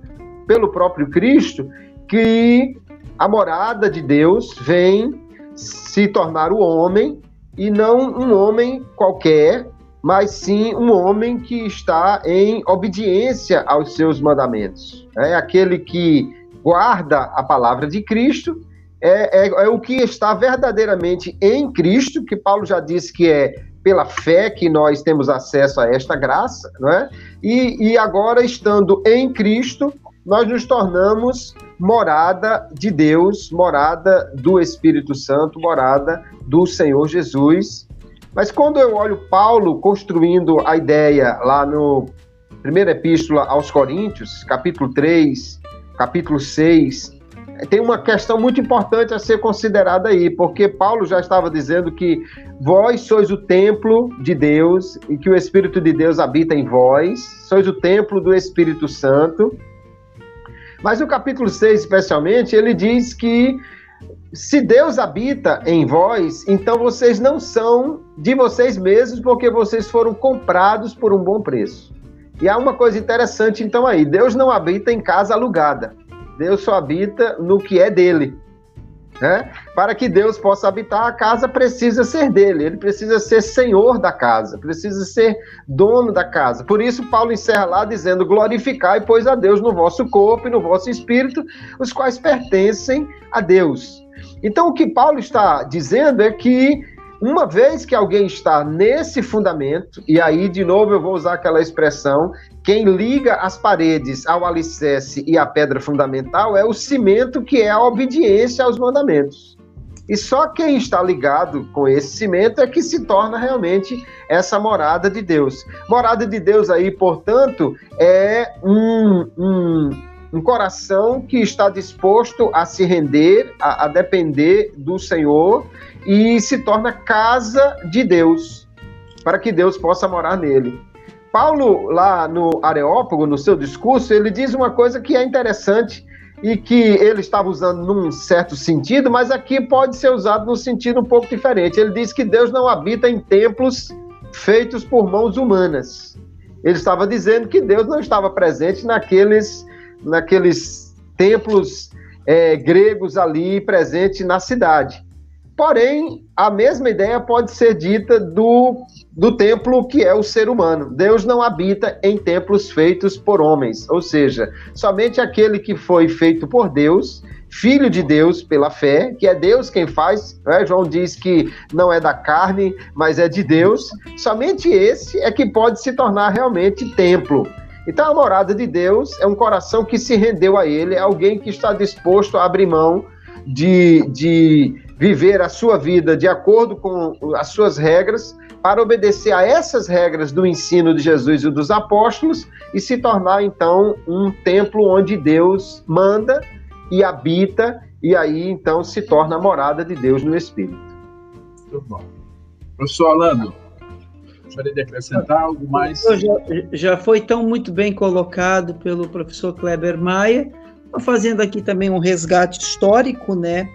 pelo próprio Cristo que a morada de Deus vem se tornar o homem e não um homem qualquer, mas sim um homem que está em obediência aos seus mandamentos. É aquele que guarda a palavra de Cristo, é, é, é, o que está verdadeiramente em Cristo, que Paulo já disse que é pela fé que nós temos acesso a esta graça, não é? E, e agora, estando em Cristo, nós nos tornamos morada de Deus, morada do Espírito Santo, morada do Senhor Jesus, mas quando eu olho Paulo construindo a ideia lá no primeira epístola aos Coríntios, capítulo 3, capítulo 6, tem uma questão muito importante a ser considerada aí, porque Paulo já estava dizendo que vós sois o templo de Deus e que o Espírito de Deus habita em vós, sois o templo do Espírito Santo. Mas no capítulo 6, especialmente, ele diz que se Deus habita em vós, então vocês não são de vocês mesmos, porque vocês foram comprados por um bom preço. E há uma coisa interessante então aí: Deus não habita em casa alugada. Deus só habita no que é dele. Né? Para que Deus possa habitar, a casa precisa ser dele, ele precisa ser senhor da casa, precisa ser dono da casa. Por isso, Paulo encerra lá dizendo: Glorificai, pois, a Deus no vosso corpo e no vosso espírito, os quais pertencem a Deus. Então, o que Paulo está dizendo é que, uma vez que alguém está nesse fundamento, e aí, de novo, eu vou usar aquela expressão: quem liga as paredes ao alicerce e à pedra fundamental é o cimento que é a obediência aos mandamentos. E só quem está ligado com esse cimento é que se torna realmente essa morada de Deus. Morada de Deus aí, portanto, é um, um um coração que está disposto a se render, a, a depender do Senhor e se torna casa de Deus, para que Deus possa morar nele. Paulo, lá no Areópago, no seu discurso, ele diz uma coisa que é interessante e que ele estava usando num certo sentido, mas aqui pode ser usado num sentido um pouco diferente. Ele diz que Deus não habita em templos feitos por mãos humanas. Ele estava dizendo que Deus não estava presente naqueles, naqueles templos é, gregos ali presentes na cidade. Porém, a mesma ideia pode ser dita do, do templo que é o ser humano. Deus não habita em templos feitos por homens, ou seja, somente aquele que foi feito por Deus, filho de Deus pela fé, que é Deus quem faz. Né? João diz que não é da carne, mas é de Deus. Somente esse é que pode se tornar realmente templo. Então, a morada de Deus é um coração que se rendeu a Ele, é alguém que está disposto a abrir mão de, de viver a sua vida de acordo com as suas regras, para obedecer a essas regras do ensino de Jesus e dos apóstolos e se tornar então um templo onde Deus manda e habita e aí então se torna a morada de Deus no Espírito. Muito bom. Professor Orlando, gostaria de acrescentar algo mais? Já, já foi tão muito bem colocado pelo professor Kleber Maia, fazendo aqui também um resgate histórico, né?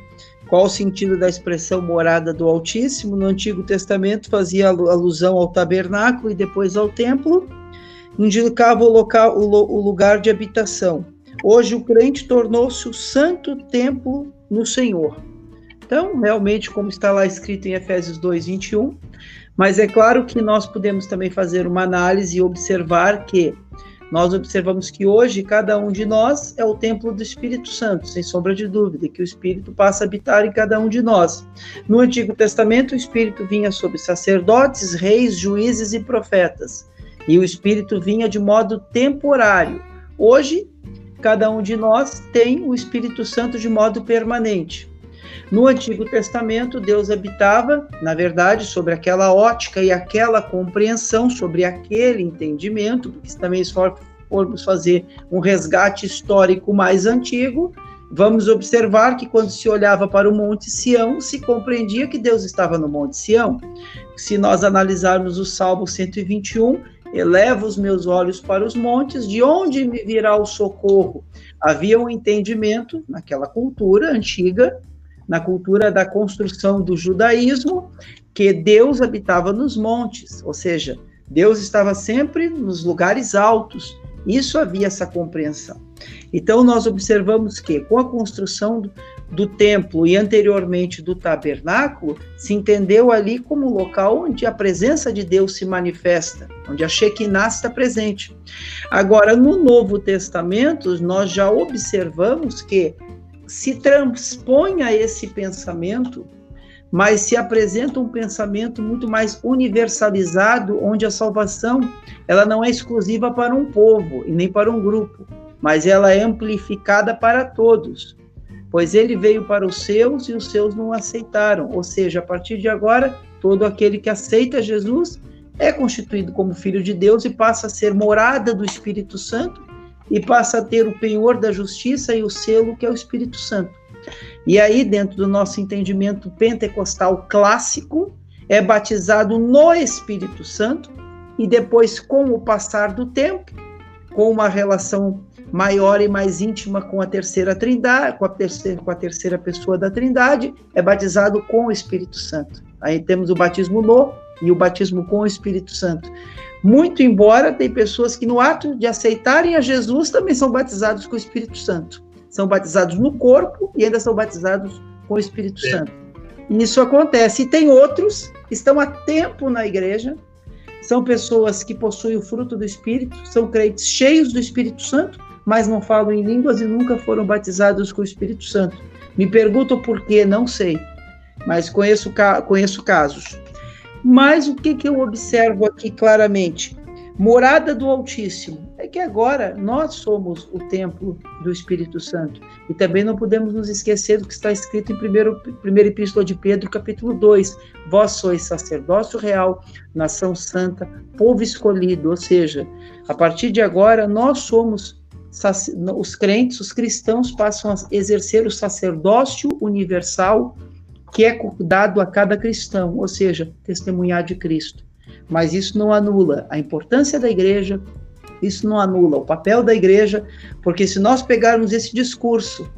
Qual o sentido da expressão morada do Altíssimo? No Antigo Testamento fazia alusão ao tabernáculo e depois ao templo, indicava o, local, o lugar de habitação. Hoje o crente tornou-se o santo templo no Senhor. Então, realmente, como está lá escrito em Efésios 2, 21, mas é claro que nós podemos também fazer uma análise e observar que nós observamos que hoje cada um de nós é o templo do Espírito Santo, sem sombra de dúvida, que o Espírito passa a habitar em cada um de nós. No Antigo Testamento, o Espírito vinha sobre sacerdotes, reis, juízes e profetas, e o Espírito vinha de modo temporário. Hoje, cada um de nós tem o Espírito Santo de modo permanente. No Antigo Testamento, Deus habitava, na verdade, sobre aquela ótica e aquela compreensão, sobre aquele entendimento, porque também se formos fazer um resgate histórico mais antigo, vamos observar que quando se olhava para o Monte Sião, se compreendia que Deus estava no Monte Sião. Se nós analisarmos o Salmo 121, eleva os meus olhos para os montes, de onde me virá o socorro? Havia um entendimento naquela cultura antiga na cultura da construção do judaísmo, que Deus habitava nos montes, ou seja, Deus estava sempre nos lugares altos. Isso havia essa compreensão. Então, nós observamos que, com a construção do, templo e anteriormente do tabernáculo, se entendeu ali como local onde a presença de Deus se manifesta, onde a Shekinah está presente. Agora, no Novo Testamento, nós já observamos que se transpõe a esse pensamento, mas se apresenta um pensamento muito mais universalizado, onde a salvação ela não é exclusiva para um povo e nem para um grupo, mas ela é amplificada para todos. Pois ele veio para os seus e os seus não aceitaram. Ou seja, a partir de agora, todo aquele que aceita Jesus é constituído como filho de Deus e passa a ser morada do Espírito Santo e passa a ter o penhor da justiça e o selo que é o Espírito Santo. E aí, dentro do nosso entendimento pentecostal clássico, é batizado no Espírito Santo e depois, com o passar do tempo, com uma relação maior e mais íntima com a terceira trindade, com a terceira, com a terceira pessoa da trindade, é batizado com o Espírito Santo. Aí temos o batismo no e o batismo com o Espírito Santo. Muito embora tem pessoas que no ato de aceitarem a Jesus também são batizados com o Espírito Santo. São batizados no corpo e ainda são batizados com o Espírito. Santo. E isso acontece. E tem outros que estão há tempo na igreja, são pessoas que possuem o fruto do Espírito, são crentes cheios do Espírito Santo, mas não falam em línguas e nunca foram batizados com o Espírito Santo. Me pergunto por quê, não sei, mas conheço, conheço casos. Mas o que, que eu observo aqui claramente? Morada do Altíssimo. É que agora nós somos o templo do Espírito Santo. E também não podemos nos esquecer do que está escrito em 1 primeira Epístola de Pedro, capítulo 2. Vós sois sacerdócio real, nação santa, povo escolhido. Ou seja, a partir de agora nós somos os crentes, os cristãos passam a exercer o sacerdócio universal que é dado a cada cristão, ou seja, testemunhar de Cristo. Mas isso não anula a importância da igreja, isso não anula o papel da igreja, porque se nós pegarmos esse discurso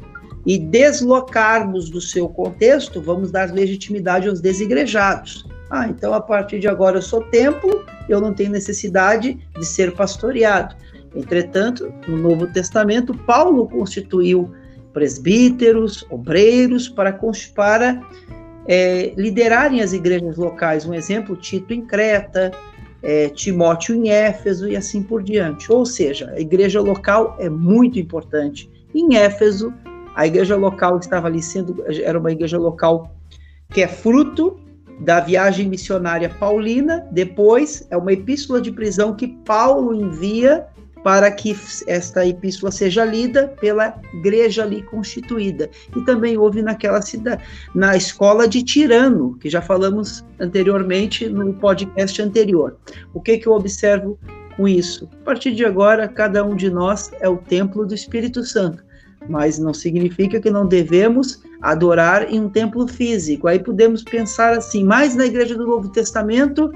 e deslocarmos do seu contexto, vamos dar legitimidade aos desigrejados. Ah, então a partir de agora eu sou templo eu não tenho necessidade de ser pastoreado. Entretanto, no Novo Testamento, Paulo constituiu presbíteros, obreiros, para, para é, liderarem as igrejas locais. Um exemplo, Tito em Creta, é, Timóteo em Éfeso e assim por diante. Ou seja, a igreja local é muito importante. Em Éfeso, a igreja local estava ali sendo, era uma igreja local que é fruto da viagem missionária paulina. Depois, é uma epístola de prisão que Paulo envia para que esta epístola seja lida pela igreja ali constituída. E também houve naquela cidade, na escola de Tirano, que já falamos anteriormente no podcast anterior. O que, que eu observo com isso? A partir de agora, cada um de nós é o templo do Espírito Santo, mas não significa que não devemos adorar em um templo físico. Aí podemos pensar assim, mais na igreja do Novo Testamento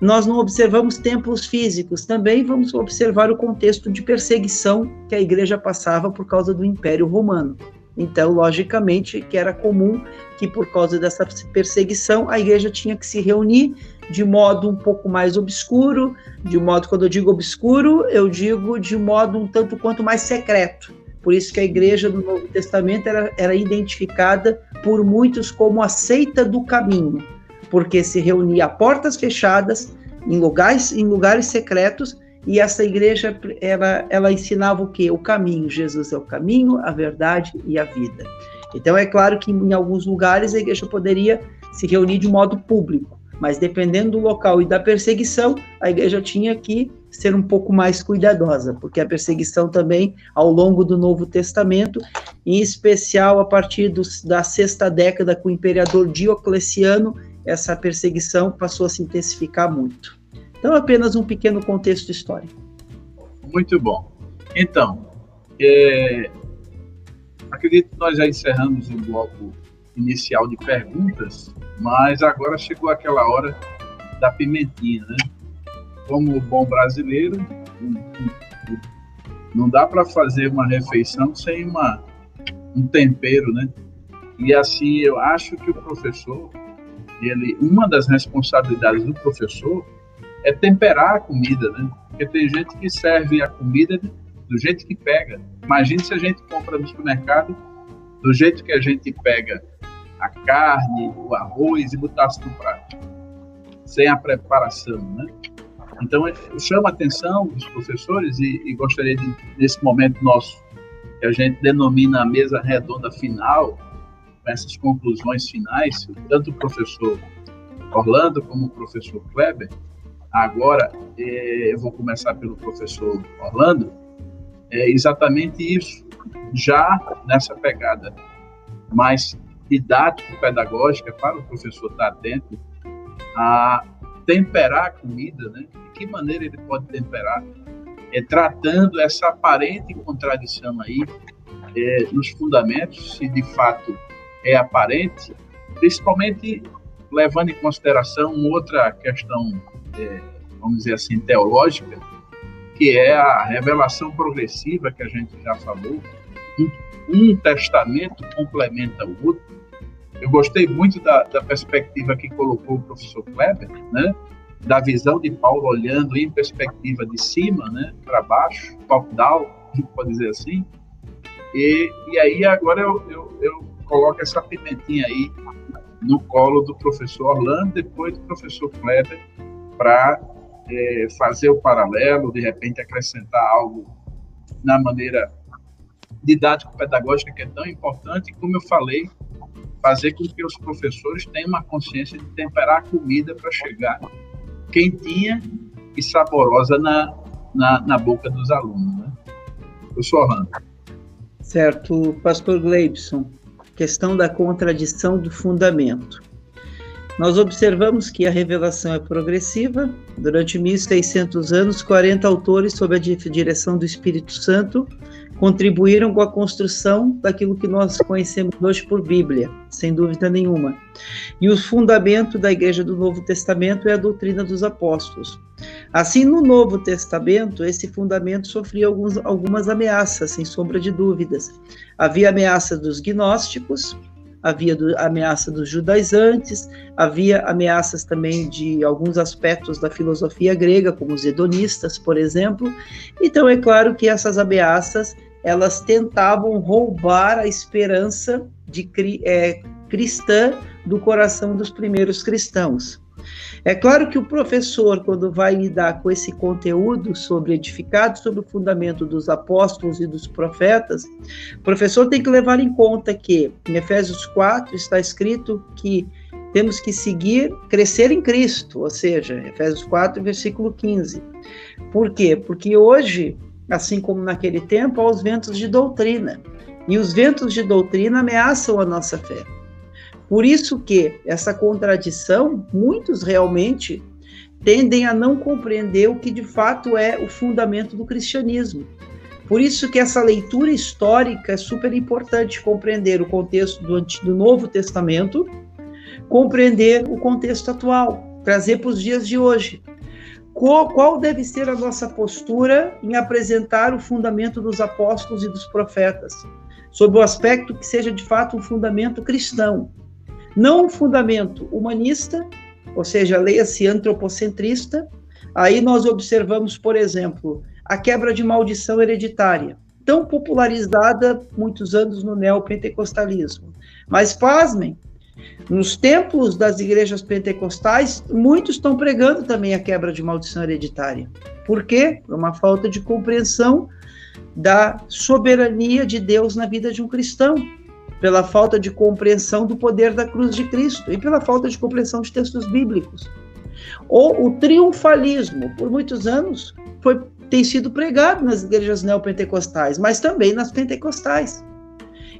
nós não observamos templos físicos, também vamos observar o contexto de perseguição que a igreja passava por causa do Império Romano. Então, logicamente, que era comum que por causa dessa perseguição a igreja tinha que se reunir de modo um pouco mais obscuro, de modo, quando eu digo obscuro, eu digo de modo um tanto quanto mais secreto. Por isso que a igreja do Novo Testamento era, era identificada por muitos como a seita do caminho porque se reunia a portas fechadas, em lugares, em lugares secretos, e essa igreja ela, ela ensinava o que? O caminho. Jesus é o caminho, a verdade e a vida. Então é claro que em alguns lugares a igreja poderia se reunir de modo público, mas dependendo do local e da perseguição, a igreja tinha que ser um pouco mais cuidadosa, porque a perseguição também ao longo do Novo Testamento, em especial a partir do, da sexta década com o imperador Diocleciano, essa perseguição passou a se intensificar muito. Então, apenas um pequeno contexto histórico. Muito bom. Então, é, acredito que nós já encerramos o bloco inicial de perguntas, mas agora chegou aquela hora da pimentinha, né? Como bom brasileiro, não dá para fazer uma refeição sem uma, um tempero, né? E assim, eu acho que o professor ele, uma das responsabilidades do professor é temperar a comida, né? Porque tem gente que serve a comida do jeito que pega. Imagine se a gente compra no supermercado do jeito que a gente pega a carne, o arroz e botasse no prato, sem a preparação, né? Então, eu chamo a atenção dos professores e, e gostaria de, nesse momento nosso, que a gente denomina a mesa redonda final, com essas conclusões finais, tanto o professor Orlando como o professor Kleber, agora é, eu vou começar pelo professor Orlando, é exatamente isso, já nessa pegada mais didático-pedagógica para o professor estar atento a temperar a comida, né? De que maneira ele pode temperar? É, tratando essa aparente contradição aí é, nos fundamentos, se de fato é aparente, principalmente levando em consideração outra questão, é, vamos dizer assim, teológica, que é a revelação progressiva que a gente já falou. Um, um testamento complementa o outro. Eu gostei muito da, da perspectiva que colocou o professor Kleber, né? da visão de Paulo olhando em perspectiva de cima, né, para baixo, top-down, pode dizer assim. E, e aí agora eu, eu, eu coloca essa pimentinha aí no colo do professor Orlando, depois do professor Kleber, para é, fazer o paralelo, de repente acrescentar algo na maneira didático-pedagógica que é tão importante, e como eu falei, fazer com que os professores tenham uma consciência de temperar a comida para chegar quentinha e saborosa na, na, na boca dos alunos. Né? Professor Orlando. Certo, pastor Gleibson questão da contradição do fundamento. Nós observamos que a revelação é progressiva. Durante 1600 anos, 40 autores, sob a direção do Espírito Santo, contribuíram com a construção daquilo que nós conhecemos hoje por Bíblia, sem dúvida nenhuma. E o fundamento da Igreja do Novo Testamento é a doutrina dos apóstolos. Assim, no Novo Testamento, esse fundamento sofria alguns, algumas ameaças, sem sombra de dúvidas. Havia ameaça dos gnósticos, havia do, ameaça dos judaizantes, havia ameaças também de alguns aspectos da filosofia grega, como os hedonistas, por exemplo. Então é claro que essas ameaças elas tentavam roubar a esperança de é, cristã do coração dos primeiros cristãos. É claro que o professor, quando vai lidar com esse conteúdo sobre edificado sobre o fundamento dos apóstolos e dos profetas, o professor tem que levar em conta que em Efésios 4 está escrito que temos que seguir, crescer em Cristo, ou seja, Efésios 4, versículo 15. Por quê? Porque hoje, assim como naquele tempo, há os ventos de doutrina. E os ventos de doutrina ameaçam a nossa fé. Por isso que essa contradição, muitos realmente tendem a não compreender o que de fato é o fundamento do cristianismo. Por isso que essa leitura histórica é super importante compreender o contexto do, do Novo Testamento, compreender o contexto atual, trazer para os dias de hoje. Qual, qual deve ser a nossa postura em apresentar o fundamento dos apóstolos e dos profetas, sob o aspecto que seja de fato um fundamento cristão, não um fundamento humanista, ou seja, leia-se antropocentrista. Aí nós observamos, por exemplo, a quebra de maldição hereditária, tão popularizada muitos anos no neopentecostalismo. Mas pasmem, nos templos das igrejas pentecostais, muitos estão pregando também a quebra de maldição hereditária. Por quê? Por uma falta de compreensão da soberania de Deus na vida de um cristão pela falta de compreensão do poder da cruz de Cristo e pela falta de compreensão de textos bíblicos. Ou o triunfalismo, por muitos anos, foi, tem sido pregado nas igrejas neopentecostais, mas também nas pentecostais.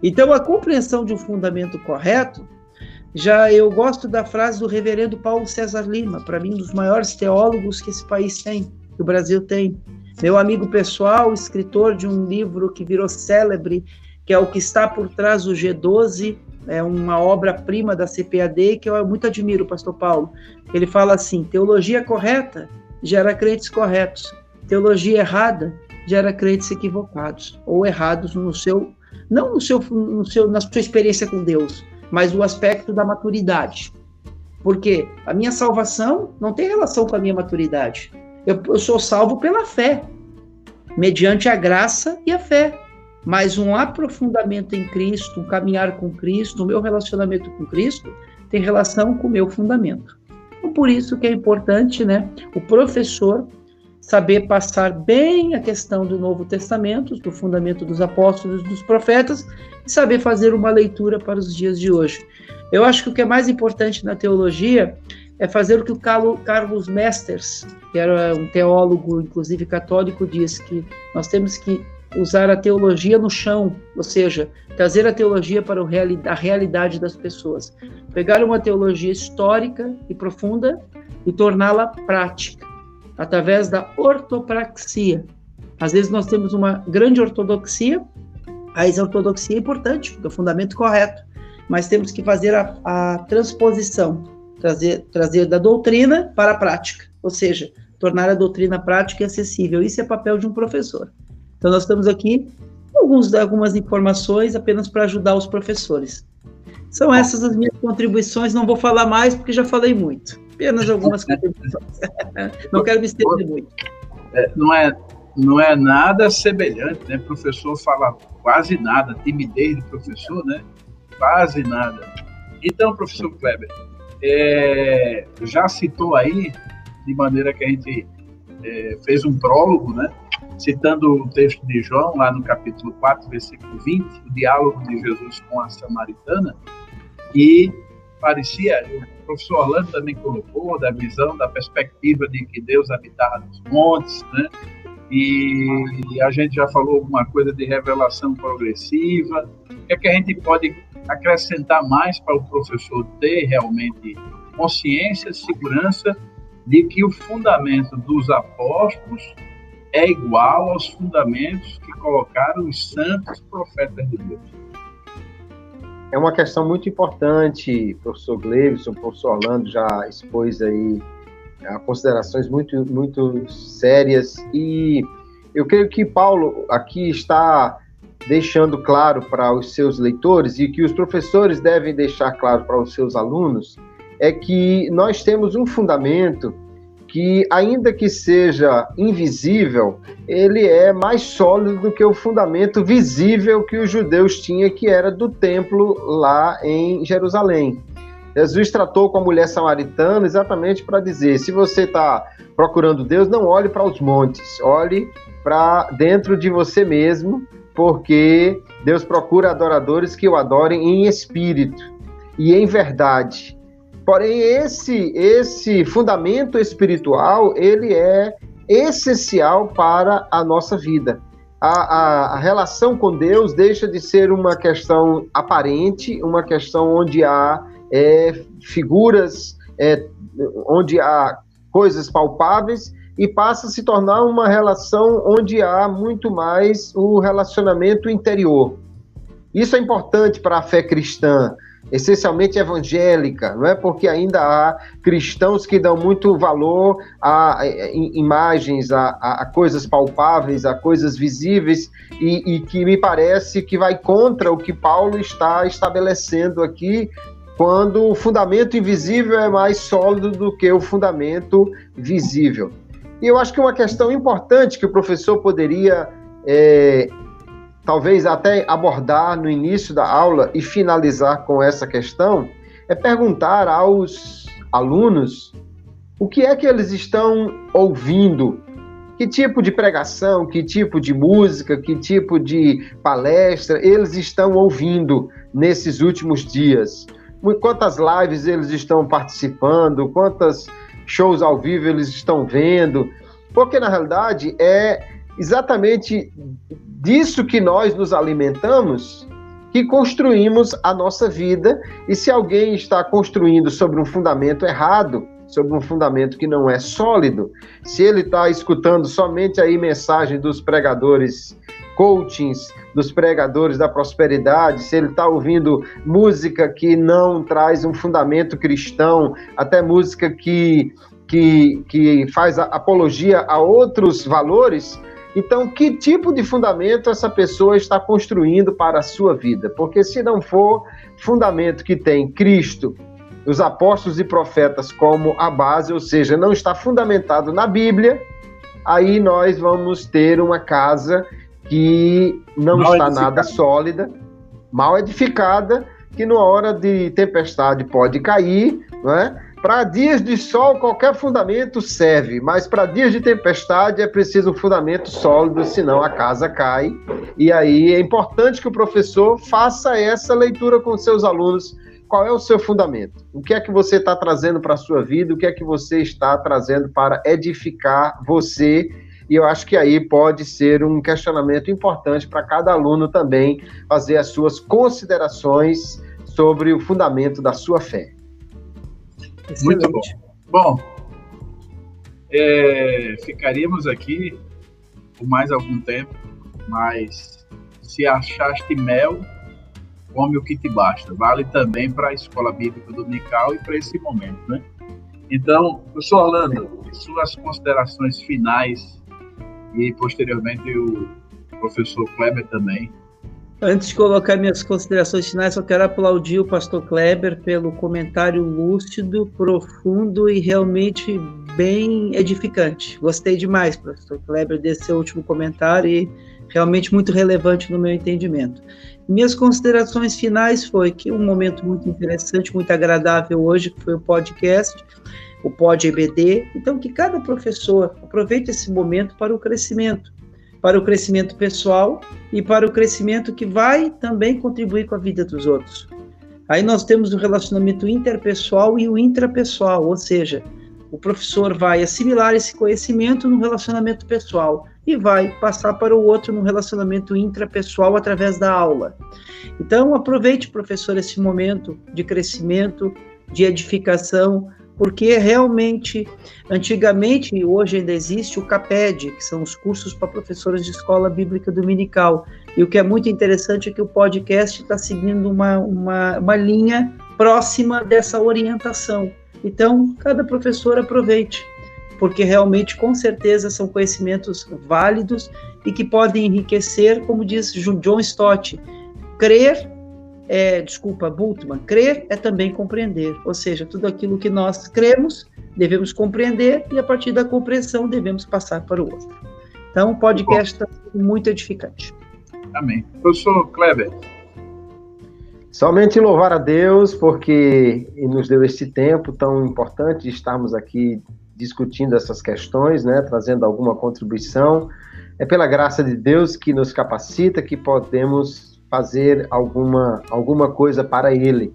Então, a compreensão de um fundamento correto, já eu gosto da frase do reverendo Paulo César Lima, para mim, um dos maiores teólogos que esse país tem, que o Brasil tem. Meu amigo pessoal, escritor de um livro que virou célebre, que é o que está por trás do G12, é uma obra-prima da CPAD que eu muito admiro, pastor Paulo. Ele fala assim: teologia correta gera crentes corretos, teologia errada gera crentes equivocados ou errados no seu não no seu, no seu na sua experiência com Deus, mas o aspecto da maturidade. Porque a minha salvação não tem relação com a minha maturidade. Eu, eu sou salvo pela fé, mediante a graça e a fé mas um aprofundamento em Cristo, um caminhar com Cristo, o meu relacionamento com Cristo tem relação com o meu fundamento. Então, por isso que é importante, né, o professor saber passar bem a questão do Novo Testamento, do fundamento dos apóstolos, dos profetas, e saber fazer uma leitura para os dias de hoje. Eu acho que o que é mais importante na teologia é fazer o que o Carlos Mesters, que era um teólogo, inclusive católico, diz que nós temos que usar a teologia no chão, ou seja, trazer a teologia para a realidade das pessoas. Pegar uma teologia histórica e profunda e torná-la prática, através da ortopraxia. Às vezes nós temos uma grande ortodoxia, a ortodoxia é importante, porque é o fundamento correto, mas temos que fazer a, a transposição, trazer, trazer da doutrina para a prática, ou seja, tornar a doutrina prática e acessível. Isso é papel de um professor. Então, nós estamos aqui alguns, algumas informações apenas para ajudar os professores. São essas as minhas contribuições, não vou falar mais porque já falei muito. Apenas algumas contribuições. não quero me estender muito. É, não, é, não é nada semelhante, né? O professor fala quase nada, timidez do professor, né? Quase nada. Então, professor Kleber, é, já citou aí, de maneira que a gente é, fez um prólogo, né? citando o texto de João, lá no capítulo 4, versículo 20, o diálogo de Jesus com a samaritana, e parecia, o professor Orlando também colocou, da visão, da perspectiva de que Deus habitava nos montes, né? E a gente já falou alguma coisa de revelação progressiva. O que é que a gente pode acrescentar mais para o professor ter realmente consciência, segurança de que o fundamento dos apóstolos é igual aos fundamentos que colocaram os santos profetas de Deus. É uma questão muito importante, professor Gleison, professor Orlando já expôs aí é, considerações muito, muito sérias. E eu creio que Paulo aqui está deixando claro para os seus leitores e que os professores devem deixar claro para os seus alunos é que nós temos um fundamento que, ainda que seja invisível, ele é mais sólido do que o fundamento visível que os judeus tinham, que era do templo lá em Jerusalém. Jesus tratou com a mulher samaritana exatamente para dizer: se você está procurando Deus, não olhe para os montes, olhe para dentro de você mesmo, porque Deus procura adoradores que o adorem em espírito e em verdade. Porém, esse, esse fundamento espiritual, ele é essencial para a nossa vida. A, a, a, relação com Deus deixa de ser uma questão aparente, uma questão onde há é, figuras, é, onde há coisas palpáveis, e passa a se tornar uma relação onde há muito mais o relacionamento interior. Isso é importante para a fé cristã essencialmente evangélica, não é? Porque ainda há cristãos que dão muito valor a, imagens, a, a, coisas palpáveis, a coisas visíveis e, e que me parece que vai contra o que Paulo está estabelecendo aqui quando o fundamento invisível é mais sólido do que o fundamento visível. E eu acho que uma questão importante que o professor poderia é, talvez até abordar no início da aula e finalizar com essa questão, é perguntar aos alunos o que é que eles estão ouvindo, que tipo de pregação, que tipo de música, que tipo de palestra eles estão ouvindo nesses últimos dias. Quantas lives eles estão participando, quantas shows ao vivo eles estão vendo, porque na realidade é exatamente disso que nós nos alimentamos que construímos a nossa vida. E se alguém está construindo sobre um fundamento errado, sobre um fundamento que não é sólido, se ele está escutando somente aí mensagem dos pregadores coachings, dos pregadores da prosperidade, se ele está ouvindo música que não traz um fundamento cristão, até música que, que, que faz apologia a outros valores, então, que tipo de fundamento essa pessoa está construindo para a sua vida? Porque se não for fundamento que tem Cristo, os apóstolos e profetas como a base, ou seja, não está fundamentado na Bíblia, aí nós vamos ter uma casa que não mal está edificada. nada sólida, mal edificada, que numa hora de tempestade pode cair, não é? Para dias de sol, qualquer fundamento serve, mas para dias de tempestade é preciso um fundamento sólido, senão a casa cai. E aí é importante que o professor faça essa leitura com seus alunos. Qual é o seu fundamento? O que é que você está trazendo para a sua vida? O que é que você está trazendo para edificar você? E eu acho que aí pode ser um questionamento importante para cada aluno também fazer as suas considerações sobre o fundamento da sua fé. Excelente. Muito bom. Bom, é, ficaríamos aqui por mais algum tempo, mas se achaste mel, come o que te basta. Vale também para a escola bíblica dominical e para esse momento, né? Então, professor Orlando, suas considerações finais e posteriormente o professor Kleber também Antes de colocar minhas considerações finais, só quero aplaudir o pastor Kleber pelo comentário lúcido, profundo e realmente bem edificante. Gostei demais, pastor Kleber, desse seu último comentário e realmente muito relevante no meu entendimento. Minhas considerações finais foi que um momento muito interessante, muito agradável hoje, que foi o podcast, o Pod EBD. Então, que cada professor aproveite esse momento para o crescimento para o crescimento pessoal e para o crescimento que vai também contribuir com a vida dos outros. Aí nós temos o relacionamento interpessoal e o intrapessoal, ou seja, o professor vai assimilar esse conhecimento no relacionamento pessoal e vai passar para o outro no relacionamento intrapessoal através da aula. Então, aproveite, professor, esse momento de crescimento, de edificação, porque realmente, antigamente e hoje ainda existe o CAPED, que são os cursos para professores de escola bíblica dominical. E o que é muito interessante é que o podcast está seguindo uma, uma, uma linha próxima dessa orientação. Então, cada professor aproveite, porque realmente, com certeza, são conhecimentos válidos e que podem enriquecer, como diz John Stott, crer é, desculpa, Bultmann, crer é também compreender, ou seja, tudo aquilo que nós cremos, devemos compreender e a partir da compreensão devemos passar para o outro. Então, o podcast está muito edificante. Amém. Professor Kleber. Somente louvar a Deus, porque nos deu este tempo tão importante de estarmos aqui discutindo essas questões, né, trazendo alguma contribuição. É pela graça de Deus que nos capacita, que podemos fazer alguma, alguma coisa para ele.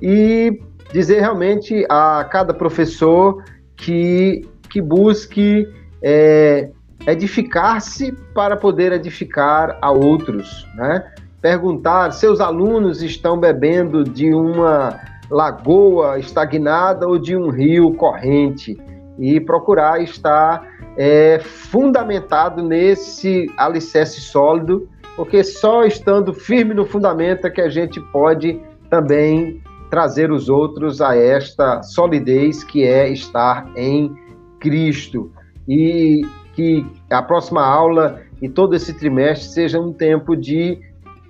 E dizer realmente a cada professor que, que busque é, edificar-se para poder edificar a outros, né? Perguntar, seus alunos estão bebendo de uma lagoa estagnada ou de um rio corrente e procurar estar é, fundamentado nesse alicerce sólido porque só estando firme no fundamento é que a gente pode também trazer os outros a esta solidez que é estar em Cristo. E que a próxima aula e todo esse trimestre seja um tempo de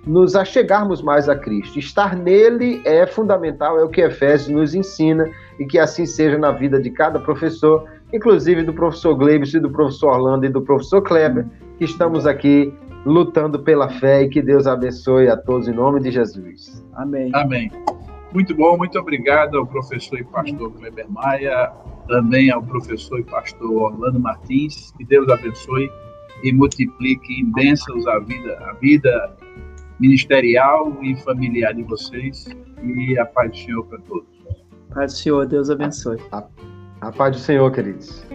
nos achegarmos mais a Cristo. Estar nele é fundamental, é o que Efésios nos ensina, e que assim seja na vida de cada professor, inclusive do professor Gleibs do professor Orlando e do professor Kleber, que estamos aqui lutando pela fé e que Deus abençoe a todos em nome de Jesus. Amém. Amém. Muito bom, muito obrigado ao professor e pastor Kleber Maia, também ao professor e pastor Orlando Martins. Que Deus abençoe e multiplique em bênçãos a vida, a vida ministerial e familiar de vocês e a paz do Senhor para todos. Paz do Senhor, Deus abençoe. A, a paz do Senhor, queridos.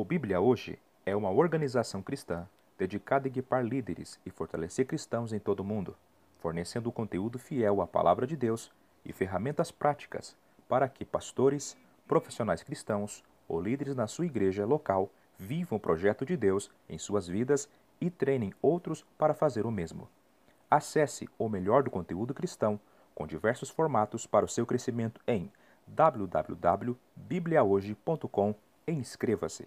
O Bíblia Hoje é uma organização cristã dedicada a equipar líderes e fortalecer cristãos em todo o mundo, fornecendo conteúdo fiel à Palavra de Deus e ferramentas práticas para que pastores, profissionais cristãos ou líderes na sua igreja local vivam o projeto de Deus em suas vidas e treinem outros para fazer o mesmo. Acesse o melhor do conteúdo cristão com diversos formatos para o seu crescimento em www.bibliahoje.com e inscreva-se.